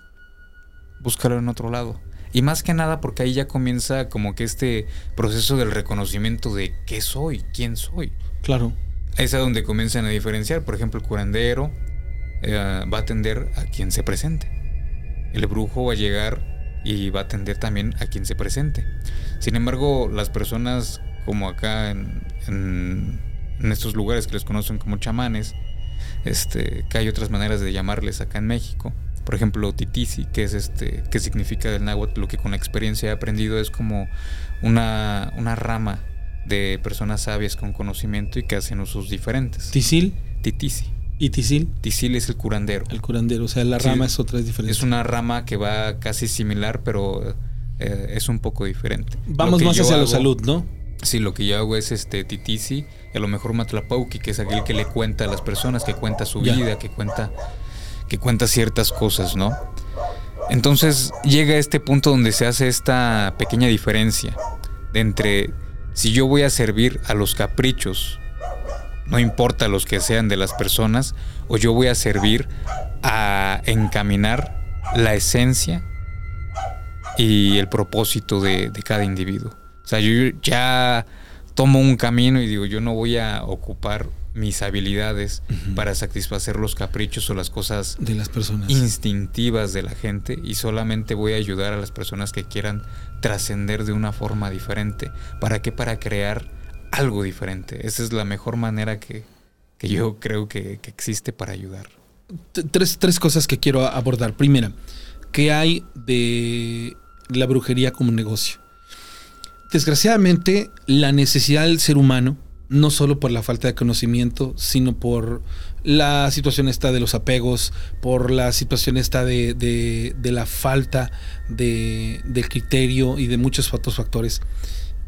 Speaker 1: búscalo en otro lado. Y más que nada porque ahí ya comienza como que este proceso del reconocimiento de qué soy, quién soy.
Speaker 2: Claro.
Speaker 1: Es a donde comienzan a diferenciar. Por ejemplo, el curandero eh, va a atender a quien se presente. El brujo va a llegar y va a atender también a quien se presente. Sin embargo, las personas como acá en, en- en estos lugares que les conocen como chamanes, este, que hay otras maneras de llamarles acá en México. Por ejemplo, titisi, que es este, que significa del náhuatl, lo que con la experiencia he aprendido es como una, una rama de personas sabias con conocimiento y que hacen usos diferentes.
Speaker 2: Tisil
Speaker 1: Titisi.
Speaker 2: Y Tisil,
Speaker 1: Tisil es el curandero.
Speaker 2: el curandero. O sea, la
Speaker 1: Sí,
Speaker 2: rama es otra, es diferente.
Speaker 1: Es una rama que va casi similar, pero eh, es un poco diferente.
Speaker 2: Vamos más hacia la salud, ¿no?
Speaker 1: Sí, lo que yo hago es este titisi y a lo mejor matlapauki, que es aquel que le cuenta a las personas, que cuenta su
Speaker 2: Ya.
Speaker 1: vida, que cuenta, que cuenta ciertas cosas, ¿no? Entonces llega este punto donde se hace esta pequeña diferencia de entre si yo voy a servir a los caprichos, no importa los que sean de las personas, o yo voy a servir a encaminar la esencia y el propósito de, de cada individuo. O sea, yo ya tomo un camino y digo, yo no voy a ocupar mis habilidades para satisfacer los caprichos o las cosas
Speaker 2: De las personas.
Speaker 1: instintivas de la gente y solamente voy a ayudar a las personas que quieran trascender de una forma diferente. ¿Para qué? Para crear algo diferente. Esa es la mejor manera que, que yo creo que, que existe para ayudar.
Speaker 2: Tres, tres cosas que quiero abordar. Primera, ¿qué hay de la brujería como negocio? Desgraciadamente, la necesidad del ser humano, no solo por la falta de conocimiento, sino por la situación esta de los apegos, por la situación esta de, de- de la falta de, de criterio y de muchos otros factores,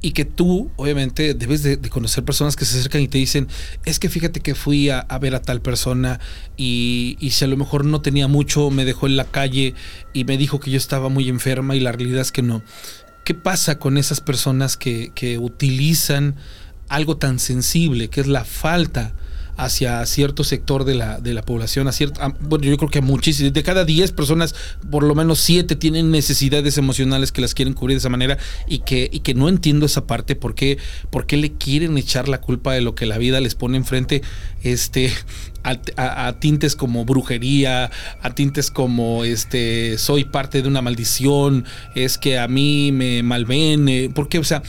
Speaker 2: y que tú, obviamente, debes de, conocer personas que se acercan y te dicen, es que fíjate que fui a, ver a tal persona y, y, si a lo mejor no tenía mucho, me dejó en la calle y me dijo que yo estaba muy enferma y la realidad es que no. ¿Qué pasa con esas personas que, que utilizan algo tan sensible, que es la falta hacia cierto sector de la, de la población, a cierta, bueno, yo creo que a muchísimas, de cada 10 personas, por lo menos 7 tienen necesidades emocionales que las quieren cubrir de esa manera y que, y que no entiendo esa parte, ¿por qué, por qué le quieren echar la culpa de lo que la vida les pone enfrente este, a, tintes como brujería, a tintes como este, soy parte de una maldición, es que a mí me malven, eh, porque, o sea,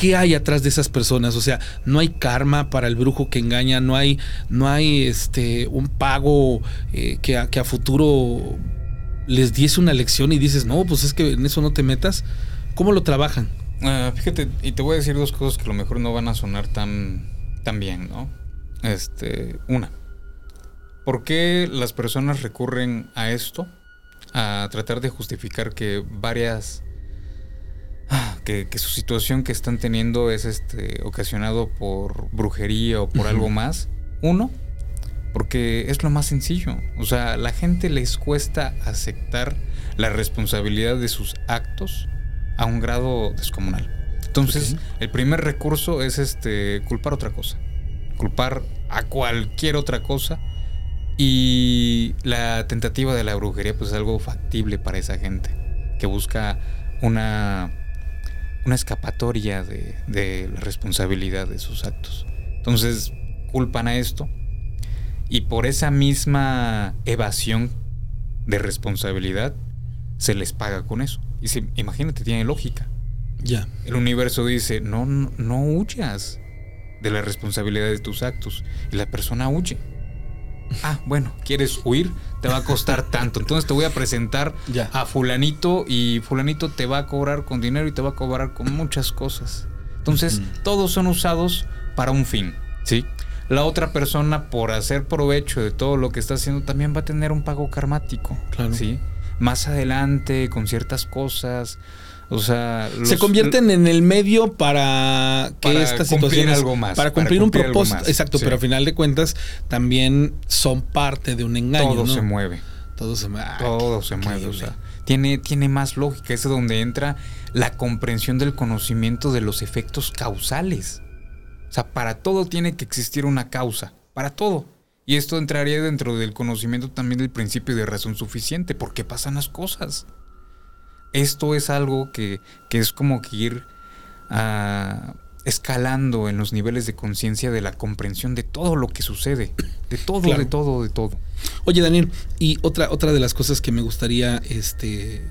Speaker 2: ¿Qué hay atrás de esas personas? O sea, no hay karma para el brujo que engaña, no hay, no hay este, un pago eh, que, a, futuro les diese una lección y dices, no, pues es que en eso no te metas. ¿Cómo lo trabajan?
Speaker 1: Ah, fíjate, y te voy a decir dos cosas que a lo mejor no van a sonar tan, tan bien, ¿no? Este, una, ¿por qué las personas recurren a esto? A tratar de justificar que varias que, su situación que están teniendo es este ocasionado por brujería o por algo más. Uno, porque es lo más sencillo. O sea, la gente les cuesta aceptar la responsabilidad de sus actos a un grado descomunal. Entonces, el primer recurso es este culpar otra cosa. Culpar a cualquier otra cosa. Y la tentativa de la brujería, pues es algo factible para esa gente que busca una una escapatoria de, la responsabilidad de sus actos. Entonces culpan a esto y por esa misma evasión de responsabilidad se les paga con eso. Y si, imagínate, tiene lógica.
Speaker 2: Ya.
Speaker 1: El universo dice, no, no, no huyas de la responsabilidad de tus actos. Y la persona huye ah, bueno, ¿quieres huir? Te va a costar tanto. Entonces te voy a presentar a fulanito y fulanito te va a cobrar con dinero y te va a cobrar con muchas cosas. Entonces, todos son usados para un fin, ¿sí? La otra persona, por hacer provecho de todo lo que está haciendo, también va a tener un pago karmático, claro. ¿sí? Más adelante, con ciertas cosas. O sea,
Speaker 2: se convierten en el medio para que esta situación
Speaker 1: algo más,
Speaker 2: para cumplir, un propósito, exacto, pero al final de cuentas también son parte de un engaño,
Speaker 1: Todo se mueve.
Speaker 2: Todo se mueve.
Speaker 1: Todo se mueve, o sea, tiene tiene más lógica, es donde entra la comprensión del conocimiento de los efectos causales. O sea, para todo tiene que existir una causa, para todo. Y esto entraría dentro del conocimiento también del principio de razón suficiente, porque pasan las cosas esto es algo que, es como que ir ah, escalando en los niveles de conciencia de la comprensión de todo lo que sucede. De todo, de todo, de todo.
Speaker 2: Oye, Daniel, y otra, otra de las cosas que me gustaría este,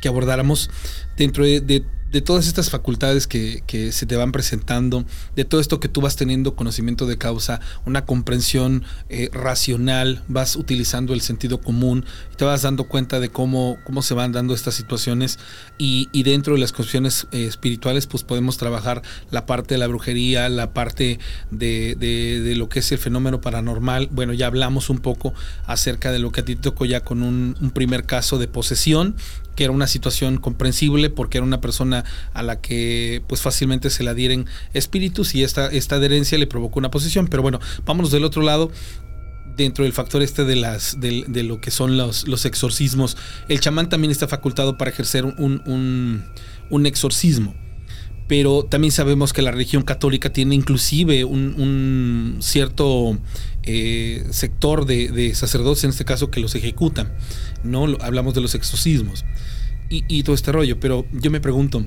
Speaker 2: que abordáramos dentro de de todas estas facultades que, se te van presentando, de todo esto que tú vas teniendo conocimiento de causa, una comprensión eh, racional, vas utilizando el sentido común, te vas dando cuenta de cómo, cómo se van dando estas situaciones y, dentro de las cuestiones eh, espirituales pues podemos trabajar la parte de la brujería, la parte de, de, lo que es el fenómeno paranormal. Bueno, ya hablamos un poco acerca de lo que a ti te tocó ya con un primer caso de posesión que era una situación comprensible porque era una persona a la que pues fácilmente se le adhieren espíritus y esta, esta adherencia le provocó una posesión. Pero bueno, vámonos del otro lado dentro del factor este de las de, lo que son los, los, exorcismos. El chamán también está facultado para ejercer un, un, exorcismo. Pero también sabemos que la religión católica tiene inclusive un, cierto eh, sector de, sacerdotes, en este caso, que los ejecutan. ¿no? Hablamos de los exorcismos y, todo este rollo. Pero yo me pregunto,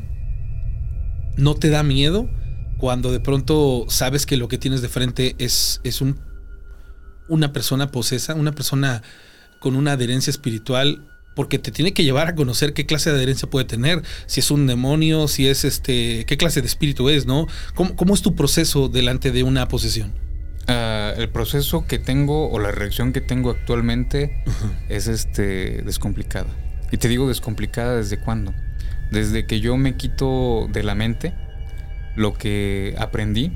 Speaker 2: ¿no te da miedo cuando de pronto sabes que lo que tienes de frente es, es un, una persona posesa, una persona con una adherencia espiritual? Porque te tiene que llevar a conocer qué clase de adherencia puede tener, si es un demonio, si es este, qué clase de espíritu es, ¿no? ¿Cómo, es tu proceso delante de una posesión?
Speaker 1: Ah, el proceso que tengo o la reacción que tengo actualmente es este descomplicada. Y te digo descomplicada desde cuándo. Desde que yo me quito de la mente lo que aprendí,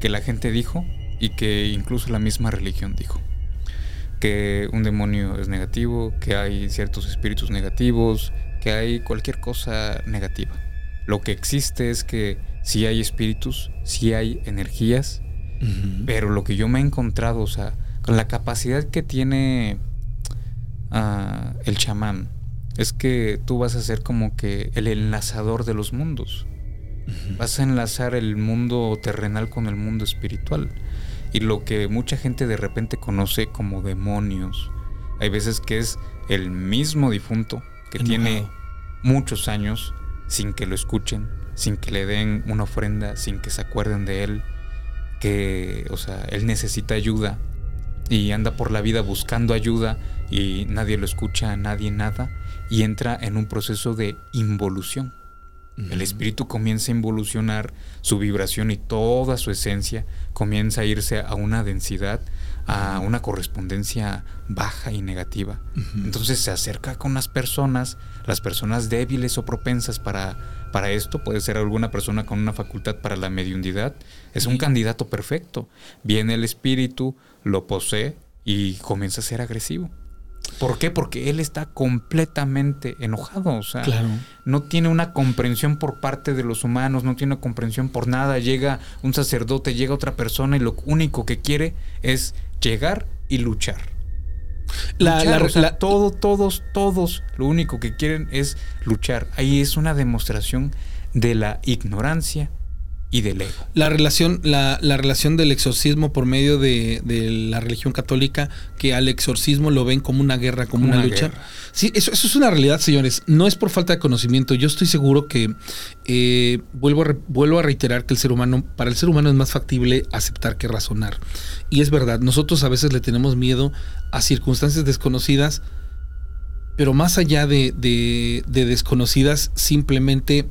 Speaker 1: que la gente dijo y que incluso la misma religión dijo. Que un demonio es negativo, que hay ciertos espíritus negativos, que hay cualquier cosa negativa. Lo que existe es que sí hay espíritus, sí hay energías, pero lo que yo me he encontrado, o sea, con la capacidad que tiene ah, el chamán, es que tú vas a ser como que el enlazador de los mundos. Vas a enlazar el mundo terrenal con el mundo espiritual. Y lo que mucha gente de repente conoce como demonios, hay veces que es el mismo difunto que tiene muchos años sin que lo escuchen, sin que le den una ofrenda, sin que se acuerden de él, que, o sea, él necesita ayuda y anda por la vida buscando ayuda y nadie lo escucha, nadie nada, y entra en un proceso de involución. El espíritu comienza a involucionar su vibración y toda su esencia comienza a irse a una densidad, a una correspondencia baja y negativa. Entonces se acerca con las personas, las personas débiles o propensas para, para esto, puede ser alguna persona con una facultad para la mediundidad, es un candidato perfecto. Viene el espíritu, lo posee y comienza a ser agresivo. ¿Por qué? Porque él está completamente enojado, o sea,
Speaker 2: Claro.
Speaker 1: no tiene una comprensión por parte de los humanos, no tiene una comprensión por nada. Llega un sacerdote, llega otra persona y lo único que quiere es llegar y luchar.
Speaker 2: La-
Speaker 1: Luchar,
Speaker 2: la-
Speaker 1: o sea,
Speaker 2: la-
Speaker 1: todo, todos, todos, lo único que quieren es luchar. Ahí es una demostración de la ignorancia y del ego.
Speaker 2: La relación, la, la relación del exorcismo por medio de, de la religión católica, que al exorcismo lo ven como una guerra, como,
Speaker 1: Como
Speaker 2: una, lucha.
Speaker 1: guerra.
Speaker 2: Sí, eso, eso es una realidad, señores. No es por falta de conocimiento. Yo estoy seguro que eh, vuelvo, a re- vuelvo a reiterar que el ser humano, para el ser humano es más factible aceptar que razonar. Y es verdad, nosotros a veces le tenemos miedo a circunstancias desconocidas, pero más allá de, de- de desconocidas, simplemente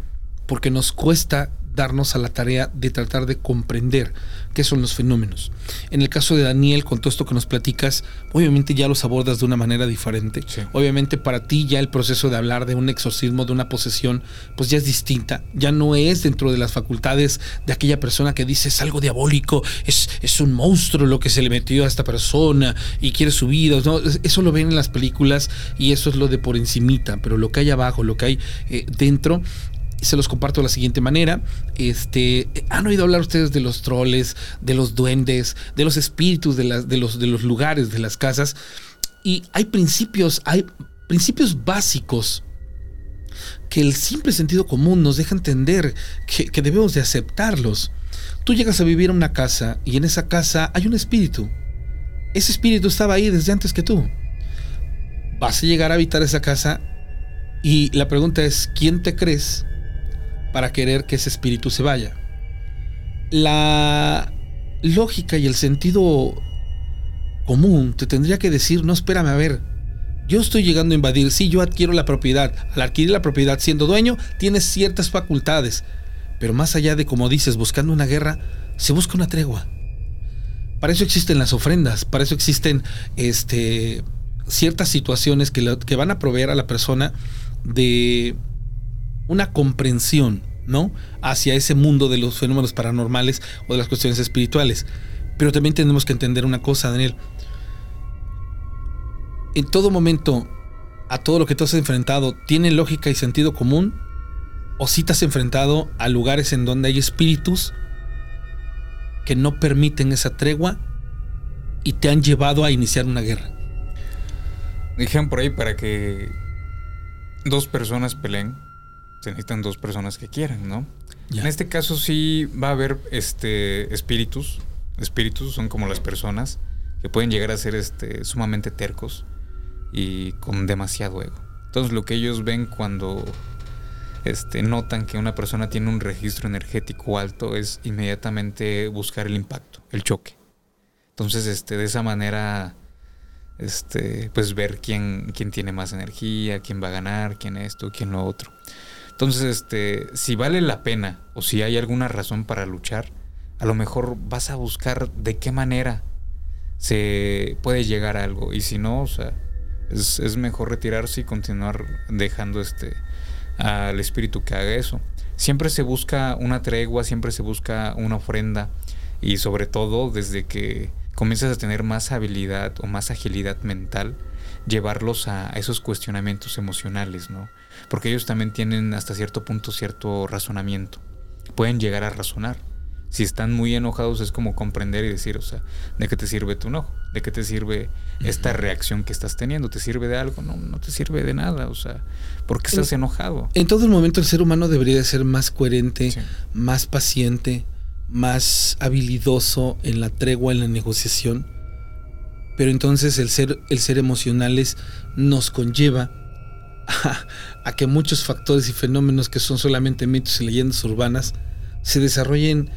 Speaker 2: porque nos cuesta darnos a la tarea de tratar de comprender qué son los fenómenos. En el caso de Daniel, con todo esto que nos platicas, obviamente ya los abordas de una manera diferente.
Speaker 1: Sí.
Speaker 2: Obviamente para ti ya el proceso de hablar de un exorcismo, de una posesión, pues ya es distinta. Ya no es dentro de las facultades de aquella persona que dice es algo diabólico, es, es un monstruo lo que se le metió a esta persona y quiere su vida. ¿no? Es- Eso lo ven en las películas y eso es lo de por encimita, pero lo que hay abajo, lo que hay eh, dentro, se los comparto de la siguiente manera. Este, ¿Han oído hablar ustedes de los troles, de los duendes, de los espíritus de, los, de los lugares, de las casas? Y hay principios, hay principios básicos que el simple sentido común nos deja entender que, que debemos de aceptarlos. Tú llegas a vivir a una casa y en esa casa hay un espíritu. Ese espíritu estaba ahí desde antes que tú. Vas a llegar a habitar esa casa y la pregunta es, ¿quién te crees para querer que ese espíritu se vaya? La lógica y el sentido común te tendría que decir, no, espérame, a ver, yo estoy llegando a invadir, sí, yo adquiero la propiedad. Al adquirir la propiedad siendo dueño, tienes ciertas facultades. Pero más allá de, como dices, buscando una guerra, se busca una tregua. Para eso existen las ofrendas, para eso existen este, ciertas situaciones que, que van a proveer a la persona de una comprensión, ¿no? Hacia ese mundo de los fenómenos paranormales o de las cuestiones espirituales. Pero también tenemos que entender una cosa, Daniel. En todo momento, a todo lo que tú has enfrentado, ¿tiene lógica y sentido común? ¿O si te has enfrentado a lugares en donde hay espíritus que no permiten esa tregua y te han llevado a iniciar una guerra?
Speaker 1: Dijeron por ahí para que dos personas peleen, se necesitan dos personas que quieran, ¿no? En este caso sí va a haber este espíritus. Espíritus son como las personas que pueden llegar a ser este, sumamente tercos y con demasiado ego. Entonces lo que ellos ven cuando este, notan que una persona tiene un registro energético alto es inmediatamente buscar el impacto, el choque. Entonces, este, de esa manera, este, pues ver quién, quién tiene más energía, quién va a ganar, quién esto, quién lo otro. Entonces, este, si vale la pena o si hay alguna razón para luchar, a lo mejor vas a buscar de qué manera se puede llegar a algo. Y si no, o sea, es, es mejor retirarse y continuar dejando este al espíritu que haga eso. Siempre se busca una tregua, siempre se busca una ofrenda y sobre todo desde que comienzas a tener más habilidad o más agilidad mental, llevarlos a esos cuestionamientos emocionales, ¿no? Porque ellos también tienen hasta cierto punto cierto razonamiento. Pueden llegar a razonar. Si están muy enojados es como comprender y decir, o sea, ¿de qué te sirve tu enojo? ¿De qué te sirve esta reacción que estás teniendo? ¿Te sirve de algo? No, no te sirve de nada, o sea, ¿por qué estás enojado?
Speaker 2: En todo el momento el ser humano debería ser más coherente, más paciente, más habilidoso en la tregua, en la negociación. Pero entonces el ser, el ser emocionales nos conlleva a, a que muchos factores y fenómenos que son solamente mitos y leyendas urbanas se desarrollen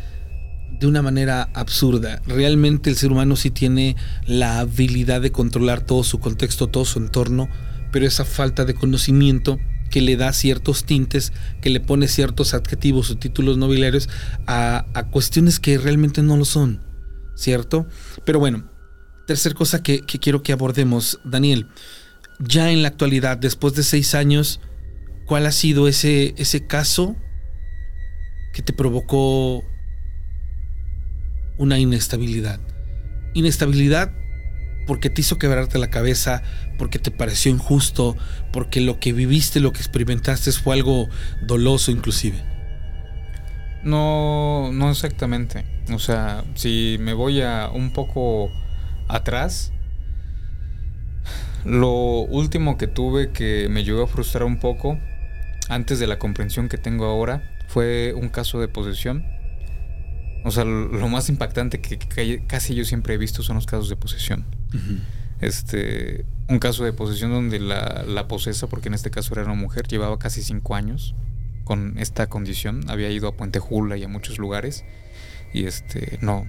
Speaker 2: de una manera absurda. Realmente el ser humano sí tiene la habilidad de controlar todo su contexto, todo su entorno, pero esa falta de conocimiento que le da ciertos tintes, que le pone ciertos adjetivos o títulos nobiliarios a, cuestiones que realmente no lo son, ¿cierto? Pero bueno, tercer cosa que quiero que abordemos, Daniel, ya en la actualidad, después de seis años, ¿cuál ha sido ese, ese caso que te provocó una inestabilidad. Inestabilidad porque te hizo quebrarte la cabeza, porque te pareció injusto, porque lo que viviste, lo que experimentaste fue algo doloso inclusive.
Speaker 1: No, no exactamente. O sea, si me voy a un poco atrás, lo último que tuve que me llegó a frustrar un poco, antes de la comprensión que tengo ahora, fue un caso de posesión o sea, lo más impactante que, casi yo siempre he visto son los casos de posesión. Este, un caso de posesión donde la, la posesa, porque en este caso era una mujer, llevaba casi cinco años con esta condición. Había ido a Puente Jula y a muchos lugares y este, no,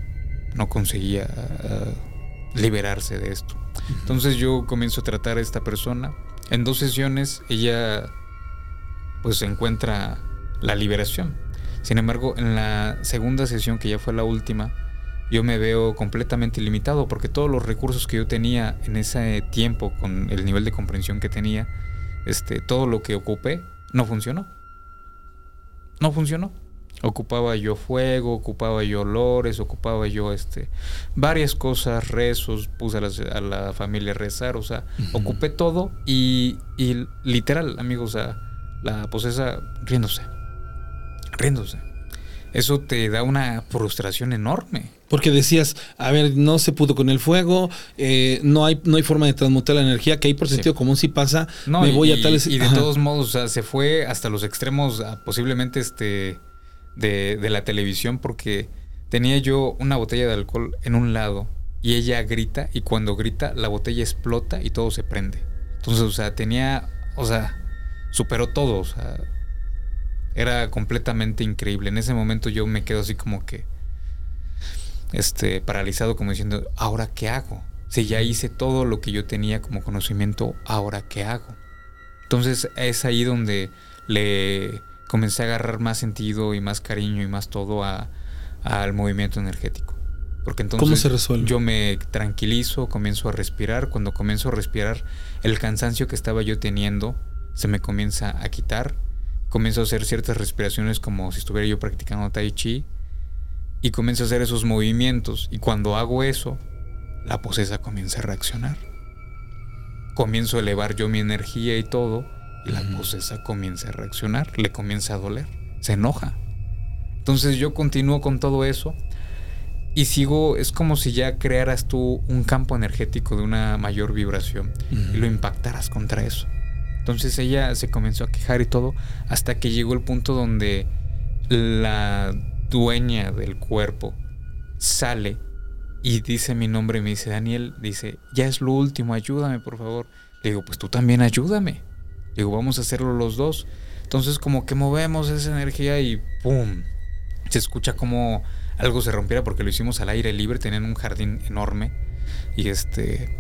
Speaker 1: no conseguía uh, liberarse de esto. Entonces yo comienzo a tratar a esta persona. En dos sesiones ella pues encuentra la liberación sin embargo, en la segunda sesión, que ya fue la última, yo me veo completamente limitado porque todos los recursos que yo tenía en ese tiempo, con el nivel de comprensión que tenía, este, todo lo que ocupé, no funcionó. No funcionó. Ocupaba yo fuego, ocupaba yo olores, ocupaba yo este varias cosas, rezos, puse a la, familia a rezar, o sea, ocupé todo y, y literal, amigos, o sea, la posesa riéndose riéndose. Eso te da una frustración enorme.
Speaker 2: Porque decías, a ver, no se pudo con el fuego, eh, no, hay, no hay forma de transmutar la energía, que ahí por sentido común sí pasa,
Speaker 1: no, me voy a tales... Y de todos modos, o sea, se fue hasta los extremos, posiblemente este, de, de la televisión, porque tenía yo una botella de alcohol en un lado y ella grita y cuando grita la botella explota y todo se prende. Entonces, o sea, tenía, o sea, superó todo, o sea, era completamente increíble. En ese momento yo me quedo así como que este paralizado como diciendo, ¿ahora qué hago? Si ya hice todo lo que yo tenía como conocimiento, ¿ahora qué hago? Entonces es ahí donde le comencé a agarrar más sentido y más cariño y más todo al movimiento energético. Porque entonces
Speaker 2: ¿Cómo se resuelve?
Speaker 1: yo me tranquilizo, comienzo a respirar. Cuando comienzo a respirar, el cansancio que estaba yo teniendo se me comienza a quitar comienzo a hacer ciertas respiraciones como si estuviera yo practicando tai chi y comienzo a hacer esos movimientos y cuando hago eso, la posesa comienza a reaccionar. Comienzo a elevar yo mi energía y todo la posesa comienza a reaccionar, le comienza a doler, se enoja. Entonces yo continúo con todo eso y sigo, es como si ya crearas tú un campo energético de una mayor vibración y lo impactaras contra eso. Entonces ella se comenzó a quejar y todo hasta que llegó el punto donde la dueña del cuerpo sale y dice mi nombre y me dice, Daniel, dice, ya es lo último, ayúdame por favor. Le digo, pues tú también ayúdame. Digo, vamos a hacerlo los dos. Entonces como que movemos esa energía y ¡pum! Se escucha como algo se rompiera porque lo hicimos al aire libre, tenían un jardín enorme y este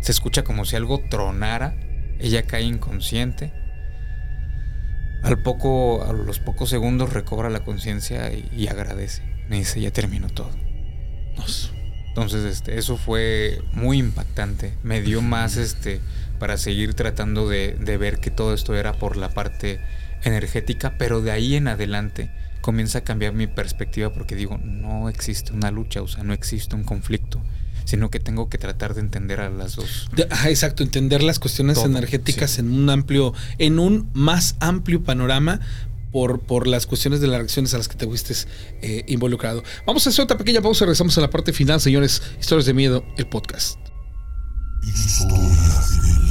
Speaker 1: se escucha como si algo tronara ella cae inconsciente. Al poco, a los pocos segundos recobra la conciencia y, agradece. Me dice, ya terminó todo. Entonces, este, eso fue muy impactante. Me dio más este para seguir tratando de, de ver que todo esto era por la parte energética, pero de ahí en adelante comienza a cambiar mi perspectiva porque digo, no existe una lucha, o sea, no existe un conflicto, sino que tengo que tratar de entender a las dos.
Speaker 2: exacto, entender las cuestiones energéticas en un amplio, en un más amplio panorama por, por, las cuestiones de las reacciones a las que te fuiste eh, involucrado. Vamos a hacer otra pequeña pausa y regresamos a la parte final, señores. Historias de miedo, el podcast. Historias de miedo.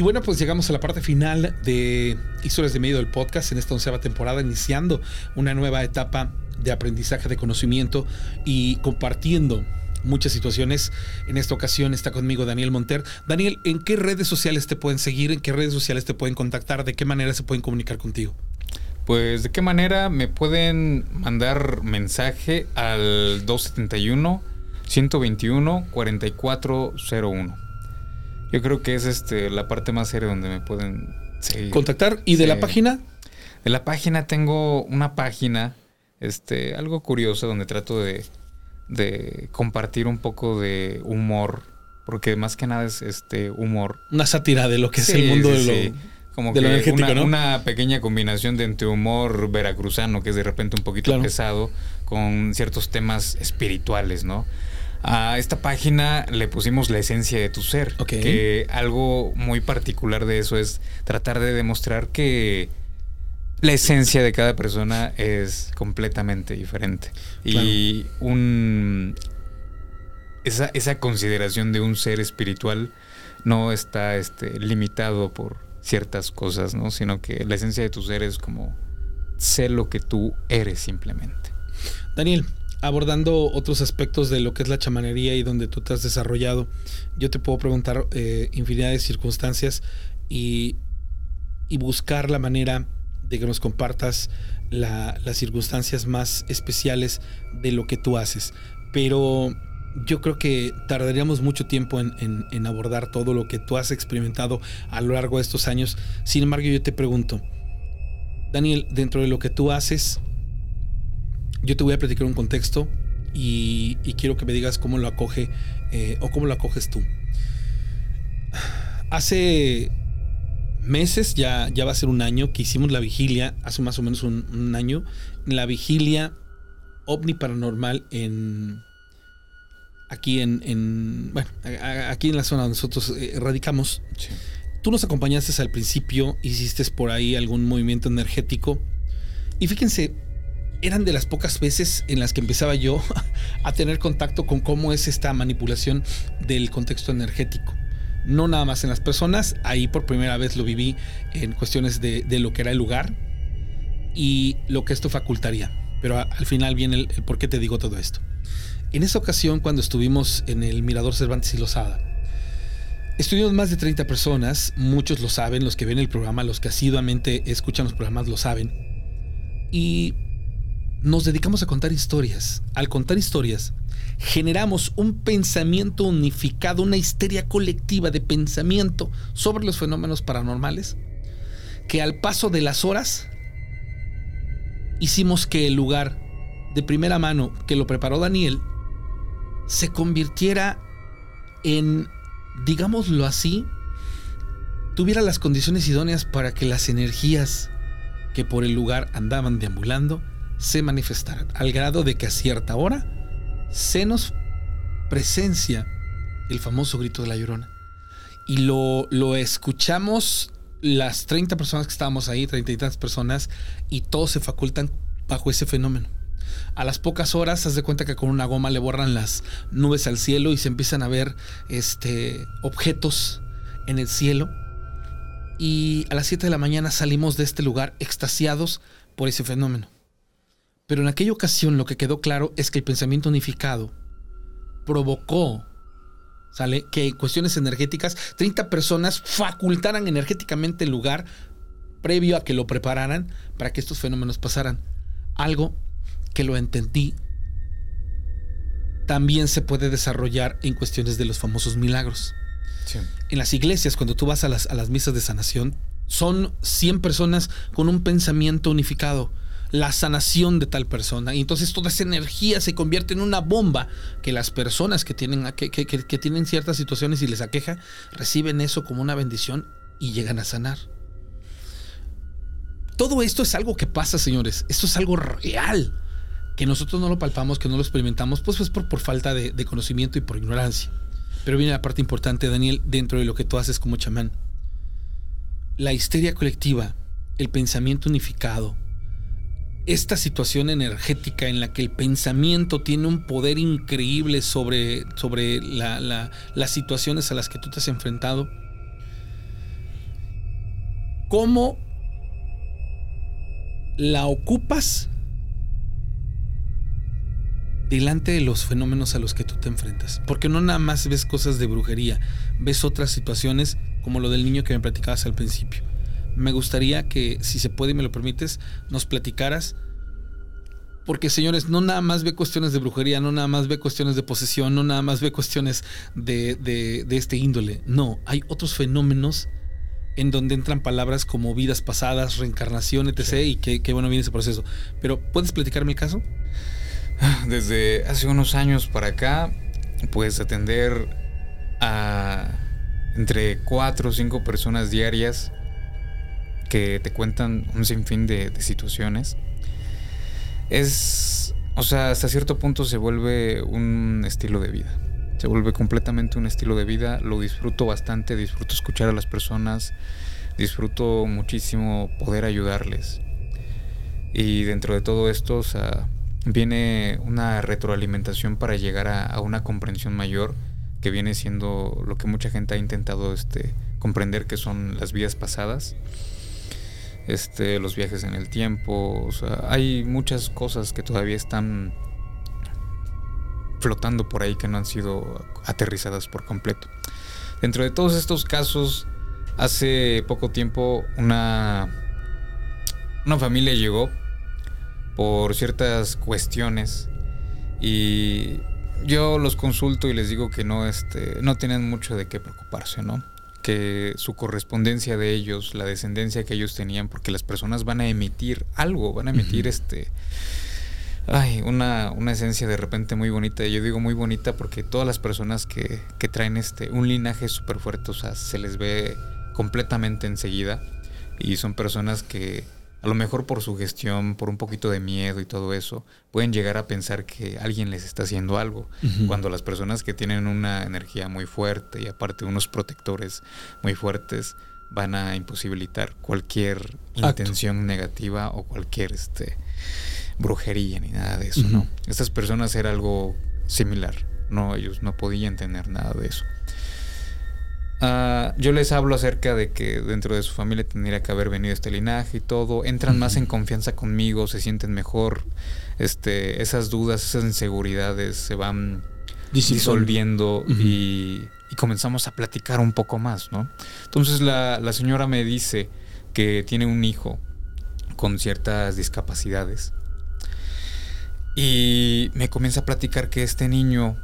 Speaker 2: Y bueno, pues llegamos a la parte final de Historias de Medio del Podcast en esta onceava temporada, iniciando una nueva etapa de aprendizaje, de conocimiento y compartiendo muchas situaciones. En esta ocasión está conmigo Daniel Monter. Daniel, ¿en qué redes sociales te pueden seguir? ¿En qué redes sociales te pueden contactar? ¿De qué manera se pueden comunicar contigo?
Speaker 1: Pues de qué manera me pueden mandar mensaje al 271 121 4401. Yo creo que es este la parte más seria donde me pueden seguir.
Speaker 2: Contactar. ¿Y de la página?
Speaker 1: De la página tengo una página, este, algo curiosa donde trato de, de compartir un poco de humor. Porque más que nada es este humor.
Speaker 2: Una sátira de lo que es el mundo de lo.
Speaker 1: Como que una, una, pequeña combinación de entre humor veracruzano, que es de repente un poquito pesado, con ciertos temas espirituales, ¿no? A esta página le pusimos la esencia de tu ser. Que algo muy particular de eso es tratar de demostrar que la esencia de cada persona es completamente diferente. Y un esa, esa, consideración de un ser espiritual no está este, limitado por ciertas cosas, ¿no? Sino que la esencia de tu ser es como sé lo que tú eres simplemente.
Speaker 2: Daniel, abordando otros aspectos de lo que es la chamanería y donde tú te has desarrollado, yo te puedo preguntar eh, infinidad de circunstancias y, buscar la manera de que nos compartas las circunstancias más especiales de lo que tú haces. Pero yo creo que tardaríamos mucho tiempo en, en, abordar todo lo que tú has experimentado a lo largo de estos años. Sin embargo, yo te pregunto, Daniel, dentro de lo que tú haces, yo te voy a platicar un contexto y, quiero que me digas cómo lo acoge eh, o cómo lo acoges tú. Hace meses, ya, ya va a ser un año, que hicimos la vigilia, hace más o menos un, año, la vigilia ovni paranormal en aquí en, bueno, aquí en la zona donde nosotros eh, radicamos. Tú nos acompañaste al principio, hiciste por ahí algún movimiento energético. Y fíjense, eran de las pocas veces en las que empezaba yo a tener contacto con cómo es esta manipulación del contexto energético. No nada más en las personas, ahí por primera vez lo viví en cuestiones de, lo que era el lugar y lo que esto facultaría. Pero al final viene el, por qué te digo todo esto. En esa ocasión, cuando estuvimos en el Mirador Cervantes y Lozada, estuvimos más de 30 personas, muchos lo saben, los que ven el programa, los que asiduamente escuchan los programas lo saben. Y nos dedicamos a contar historias. Al contar historias, generamos un pensamiento unificado, una histeria colectiva de pensamiento sobre los fenómenos paranormales, que al paso de las horas hicimos que el lugar de primera mano que lo preparó Daniel se convirtiera en, digámoslo así, tuviera las condiciones idóneas para que las energías que por el lugar andaban deambulando se manifestaran, al grado de que a cierta hora se nos presencia el famoso grito de la llorona. Y lo, lo escuchamos las 30 personas que estábamos ahí, 30 y tantas personas, y todos se facultan bajo ese fenómeno. A las pocas horas, haz de cuenta que con una goma le borran las nubes al cielo y se empiezan a ver este, objetos en el cielo. Y a las 7 de la mañana salimos de este lugar extasiados por ese fenómeno. Pero en aquella ocasión lo que quedó claro es que el pensamiento unificado provocó ¿sale? Que en cuestiones energéticas, 30 personas facultaran energéticamente el lugar previo a que lo prepararan para que estos fenómenos pasaran. Algo que lo entendí también se puede desarrollar en cuestiones de los famosos milagros. En las iglesias, cuando tú vas a las, a las misas de sanación, son 100 personas con un pensamiento unificado la sanación de tal persona. Y entonces toda esa energía se convierte en una bomba que las personas que tienen, que, tienen ciertas situaciones y les aqueja, reciben eso como una bendición y llegan a sanar. Todo esto es algo que pasa, señores. Esto es algo real. que nosotros no lo palpamos, que no lo experimentamos, pues es por, por falta de, de conocimiento y por ignorancia. Pero viene la parte importante, Daniel, dentro de lo que tú haces como chamán. La histeria colectiva, el pensamiento unificado, esta situación energética en la que el pensamiento tiene un poder increíble sobre, sobre las situaciones a las que tú te has enfrentado, ¿cómo la ocupas delante de los fenómenos a los que tú te enfrentas? Porque no nada más ves cosas de brujería, ves otras situaciones como lo del niño que me platicabas al principio me gustaría que, si se puede y me lo permites, nos platicaras. Porque, señores, no nada más ve cuestiones de brujería, no nada más ve cuestiones de posesión, no nada más ve cuestiones de, de, este índole. No, hay otros fenómenos en donde entran palabras como vidas pasadas, reencarnación, etc. Y qué, bueno viene ese proceso. Pero, ¿puedes platicarme el caso?
Speaker 1: Desde hace unos años para acá, puedes atender a entre cuatro o cinco personas diarias que te cuentan un sinfín de, situaciones. Es, o sea, hasta cierto punto se vuelve un estilo de vida. Se vuelve completamente un estilo de vida. Lo disfruto bastante, disfruto escuchar a las personas, disfruto muchísimo poder ayudarles. Y dentro de todo esto, o sea, viene una retroalimentación para llegar a, una comprensión mayor que viene siendo lo que mucha gente ha intentado este, comprender que son las vidas pasadas este, los viajes en el tiempo, hay muchas cosas que todavía están flotando por ahí que no han sido aterrizadas por completo. Dentro de todos estos casos, hace poco tiempo una, una familia llegó por ciertas cuestiones y yo los consulto y les digo que no, este, no tienen mucho de qué preocuparse, ¿no? Que su correspondencia de ellos, la descendencia que ellos tenían, porque las personas van a emitir algo, van a emitir este ay, una, una, esencia de repente muy bonita. Yo digo muy bonita porque todas las personas que, que traen este un linaje súper fuerte, o sea, se les ve completamente enseguida. Y son personas que a lo mejor por su gestión, por un poquito de miedo y todo eso, pueden llegar a pensar que alguien les está haciendo algo. Cuando las personas que tienen una energía muy fuerte y aparte unos protectores muy fuertes van a imposibilitar cualquier intención negativa o cualquier este brujería ni nada de eso, ¿no? Estas personas era algo similar. No, ellos no podían tener nada de eso. Ah, yo les hablo acerca de que dentro de su familia tendría que haber venido este linaje y todo. Entran más en confianza conmigo, se sienten mejor. Este, esas dudas, esas inseguridades se van disolviendo y, comenzamos a platicar un poco más, ¿no? Entonces la, la señora me dice que tiene un hijo con ciertas discapacidades. Y me comienza a platicar que este niño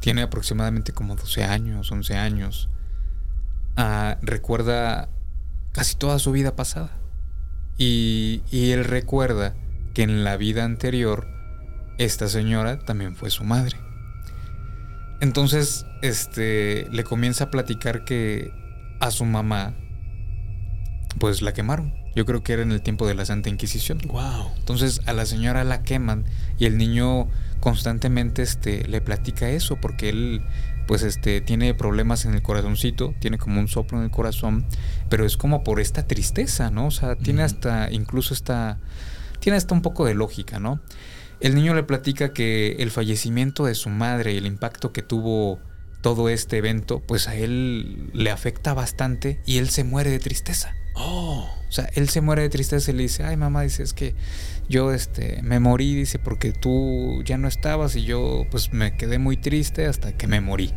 Speaker 1: tiene aproximadamente como 12 años, 11 años recuerda casi toda su vida pasada. Y, y él recuerda que en la vida anterior esta señora también fue su madre. Entonces, este, le comienza a platicar que a su mamá, pues la quemaron. Yo creo que era en el tiempo de la Santa Inquisición.
Speaker 2: Wow.
Speaker 1: Entonces a la señora la queman y el niño constantemente este, le platica eso porque él pues este tiene problemas en el corazoncito, tiene como un soplo en el corazón, pero es como por esta tristeza, ¿no? O sea, tiene hasta incluso esta tiene hasta un poco de lógica, ¿no? El niño le platica que el fallecimiento de su madre y el impacto que tuvo todo este evento, pues a él le afecta bastante y él se muere de tristeza.
Speaker 2: Oh.
Speaker 1: O sea, él se muere de tristeza y le dice, ay mamá, dice, es que yo este, me morí, dice, porque tú ya no estabas y yo pues me quedé muy triste hasta que me morí.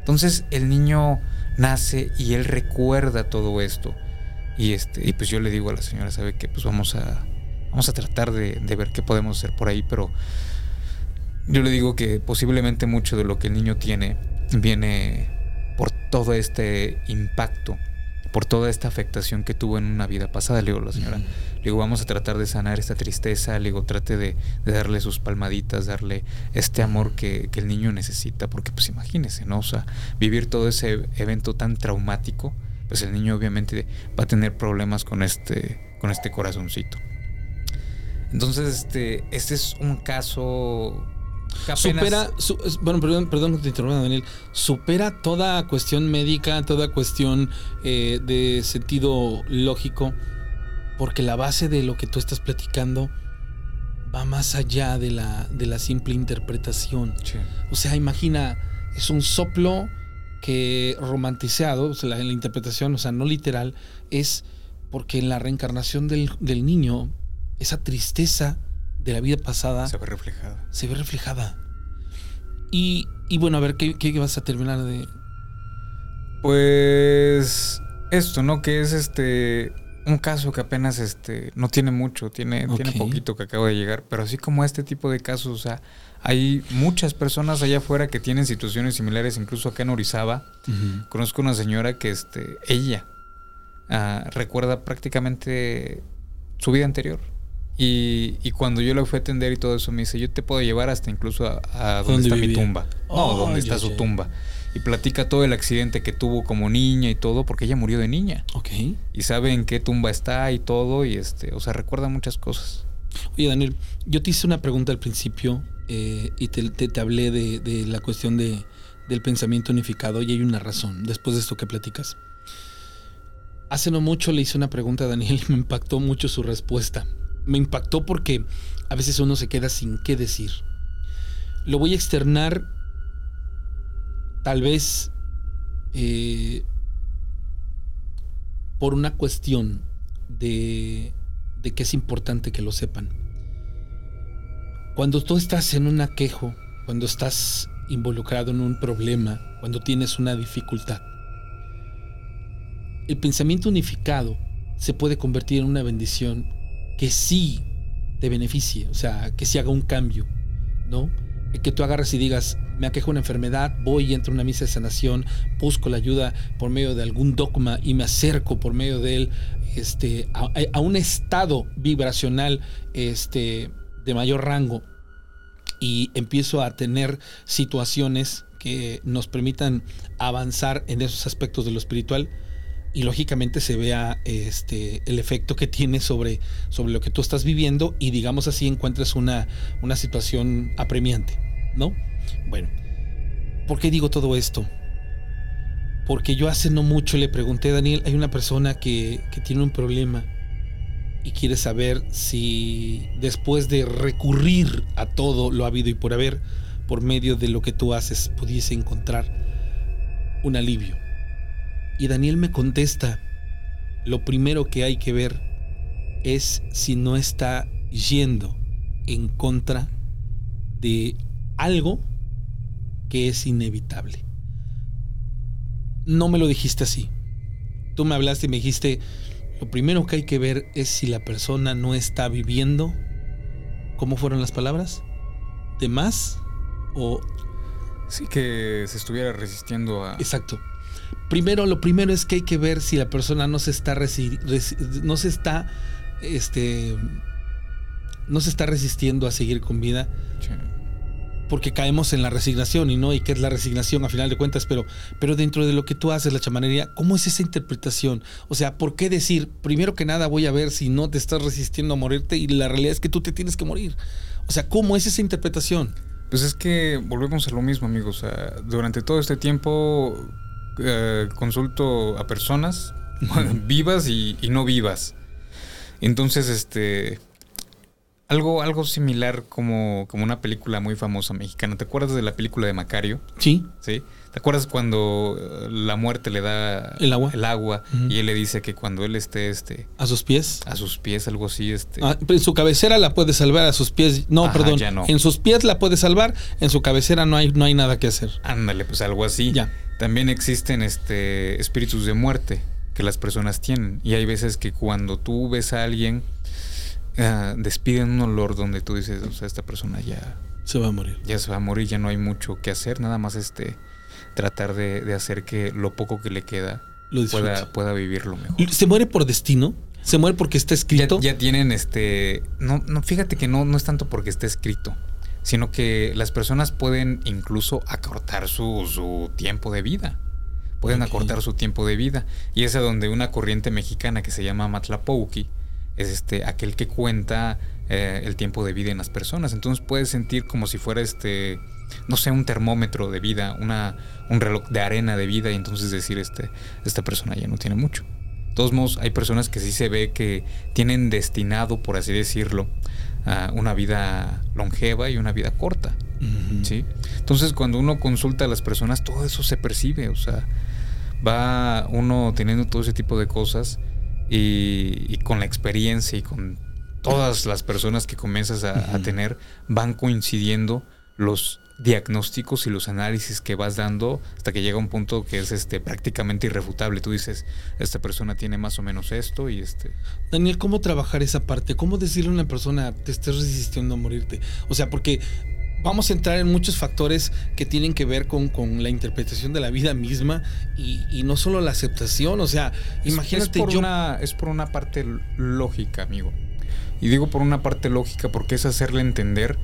Speaker 1: Entonces el niño nace y él recuerda todo esto. Y, este, y pues yo le digo a la señora, ¿sabe que Pues vamos a, vamos a tratar de, de ver qué podemos hacer por ahí, pero yo le digo que posiblemente mucho de lo que el niño tiene viene por todo este impacto por toda esta afectación que tuvo en una vida pasada. Le digo a la señora, le digo, vamos a tratar de sanar esta tristeza, le digo, trate de, darle sus palmaditas, darle este amor que, el niño necesita, porque pues imagínese, ¿no? O sea, vivir todo ese evento tan traumático, pues el niño obviamente va a tener problemas con este, con este corazoncito. Entonces, este, este es un caso apenas-
Speaker 2: Supera, su- bueno, perdón, perdón que te interrumpa, Daniel. Supera toda cuestión médica, toda cuestión eh, de sentido lógico, porque la base de lo que tú estás platicando va más allá de la, de la simple interpretación.
Speaker 1: Sí.
Speaker 2: O sea, imagina, es un soplo que romantizado, o sea, la, la interpretación, o sea, no literal, es porque en la reencarnación del, del niño, esa tristeza de la vida pasada
Speaker 1: se ve reflejada.
Speaker 2: se ve reflejada. Y, y bueno, a ver, ¿qué, qué vas a terminar de...?
Speaker 1: Pues esto, ¿no? Que es este un caso que apenas este no tiene mucho, tiene, tiene
Speaker 2: Ok.
Speaker 1: poquito que acaba de llegar, pero así como este tipo de casos, o sea, hay muchas personas allá afuera que tienen situaciones similares, incluso acá en Orizaba. Conozco una señora que este ella ah, recuerda prácticamente su vida anterior. Y, y cuando yo la fui a atender y todo eso, me dice, yo te puedo llevar hasta incluso a, a donde
Speaker 2: ¿Dónde
Speaker 1: está mi tumba. No,
Speaker 2: Oh,
Speaker 1: donde
Speaker 2: ya,
Speaker 1: está su tumba. Y platica todo el accidente que tuvo como niña y todo, porque ella murió de niña.
Speaker 2: Ok.
Speaker 1: Y sabe en qué tumba está y todo, y este, o sea, recuerda muchas cosas.
Speaker 2: Oye, Daniel, yo te hice una pregunta al principio eh, y te, te- te hablé de, de la cuestión de, del pensamiento unificado y hay una razón después de esto que platicas. Hace no mucho le hice una pregunta a Daniel y me impactó mucho su respuesta. Me impactó porque a veces uno se queda sin qué decir. Lo voy a externar tal vez eh, por una cuestión de, de que es importante que lo sepan. Cuando tú estás en un aquejo, cuando estás involucrado en un problema, cuando tienes una dificultad, el pensamiento unificado se puede convertir en una bendición que sí te beneficie, o sea, que sí haga un cambio, ¿no? Que tú agarres y digas, me aquejo una enfermedad, voy y entro a una misa de sanación, busco la ayuda por medio de algún dogma y me acerco por medio de él este, a, a un estado vibracional este, de mayor rango y empiezo a tener situaciones que nos permitan avanzar en esos aspectos de lo espiritual y lógicamente se vea este el efecto que tiene sobre, sobre lo que tú estás viviendo y digamos así encuentres una, una situación apremiante, ¿no? Bueno, ¿por qué digo todo esto? Porque yo hace no mucho le pregunté a Daniel, hay una persona que, que tiene un problema y quiere saber si después de recurrir a todo lo habido y por haber, por medio de lo que tú haces, pudiese encontrar un alivio. Y Daniel me contesta, lo primero que hay que ver es si no está yendo en contra de algo que es inevitable. No me lo dijiste así. Tú me hablaste y me dijiste, lo primero que hay que ver es si la persona no está viviendo, ¿cómo fueron las palabras? ¿De más? O
Speaker 1: Sí, que se estuviera resistiendo a.
Speaker 2: Exacto. Primero, lo primero es que hay que ver si la persona no se está resi- resi- no se está este no se está resistiendo a seguir con vida
Speaker 1: Sí.
Speaker 2: porque caemos en la resignación y no y qué es la resignación a final de cuentas, pero pero dentro de lo que tú haces la chamanería, ¿cómo es esa interpretación? O sea, ¿por qué decir, primero que nada voy a ver si no te estás resistiendo a morirte y la realidad es que tú te tienes que morir? O sea, ¿cómo es esa interpretación?
Speaker 1: Pues es que volvemos a lo mismo, amigos. O sea, durante todo este tiempo eh, consulto a personas vivas y, y no vivas. Entonces, este. Algo, algo similar como, como una película muy famosa mexicana. ¿Te acuerdas de la película de Macario?
Speaker 2: Sí,
Speaker 1: ¿Sí? ¿Te acuerdas cuando eh, la muerte le da
Speaker 2: El agua.
Speaker 1: el agua y él le dice que cuando él esté este,
Speaker 2: a sus pies.
Speaker 1: a sus pies, algo así, este.
Speaker 2: Ah, en su cabecera la puede salvar, a sus pies. No,
Speaker 1: Ajá,
Speaker 2: perdón.
Speaker 1: ya no.
Speaker 2: En sus pies la puede salvar, en su cabecera no hay, no hay nada que hacer.
Speaker 1: Ándale, pues algo así.
Speaker 2: Ya.
Speaker 1: También existen este espíritus de muerte que las personas tienen. Y hay veces que cuando tú ves a alguien, ah, despiden un olor donde tú dices, o sea, esta persona ya,
Speaker 2: Se va a morir.
Speaker 1: ya se va a morir, ya no hay mucho que hacer, nada más este tratar de, de hacer que lo poco que le queda
Speaker 2: Lo
Speaker 1: pueda, pueda vivirlo mejor.
Speaker 2: ¿Se muere por destino? ¿Se muere porque está escrito?
Speaker 1: ya tienen este. No, no, fíjate que no, no es tanto porque esté escrito, sino que las personas pueden incluso acortar su, su tiempo de vida. Pueden acortar su tiempo de vida. Y es a donde una corriente mexicana que se llama Matlapouki es este, aquel que cuenta eh, el tiempo de vida en las personas. Entonces puedes sentir como si fuera este, no sé, un termómetro de vida, una, un reloj de arena de vida y entonces decir, este, esta persona ya no tiene mucho. De todos modos, hay personas que sí se ve que tienen destinado, por así decirlo, a una vida longeva y una vida corta. ¿sí? Entonces, cuando uno consulta a las personas, todo eso se percibe, o sea, va uno teniendo todo ese tipo de cosas y, con la experiencia y con todas las personas que comienzas a, tener, van coincidiendo los diagnósticos y los análisis que vas dando hasta que llega un punto que es este prácticamente irrefutable. Tú dices, esta persona tiene más o menos esto y este.
Speaker 2: Daniel, ¿cómo trabajar esa parte? ¿Cómo decirle a una persona te estás resistiendo a morirte? O sea, porque vamos a entrar en muchos factores que tienen que ver con, la interpretación de la vida misma y, no solo la aceptación. O sea, imagínate
Speaker 1: es por Una, es por una parte lógica, amigo. Y digo por una parte lógica porque es hacerle entender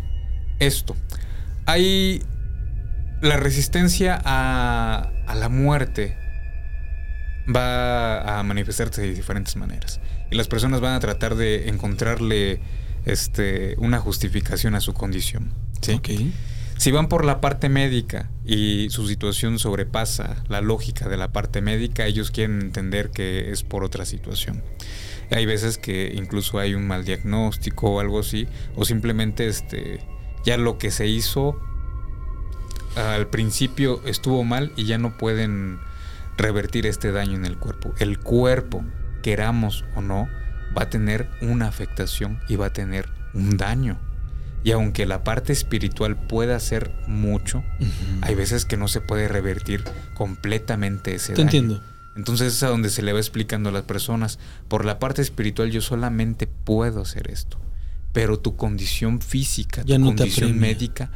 Speaker 1: esto. Hay la resistencia a, a la muerte va a manifestarse de diferentes maneras. Y las personas van a tratar de encontrarle este, una justificación a su condición. Si van por la parte médica y su situación sobrepasa la lógica de la parte médica, ellos quieren entender que es por otra situación. Hay veces que incluso hay un mal diagnóstico o algo así, o simplemente este, ya lo que se hizo al principio estuvo mal y ya no pueden revertir este daño en el cuerpo. El cuerpo, queramos o no, va a tener una afectación y va a tener un daño. Y aunque la parte espiritual pueda hacer mucho, hay veces que no se puede revertir completamente ese
Speaker 2: Te entiendo.
Speaker 1: Entonces es a donde se le va explicando a las personas, por la parte espiritual yo solamente puedo hacer esto, pero tu condición física, tu condición médica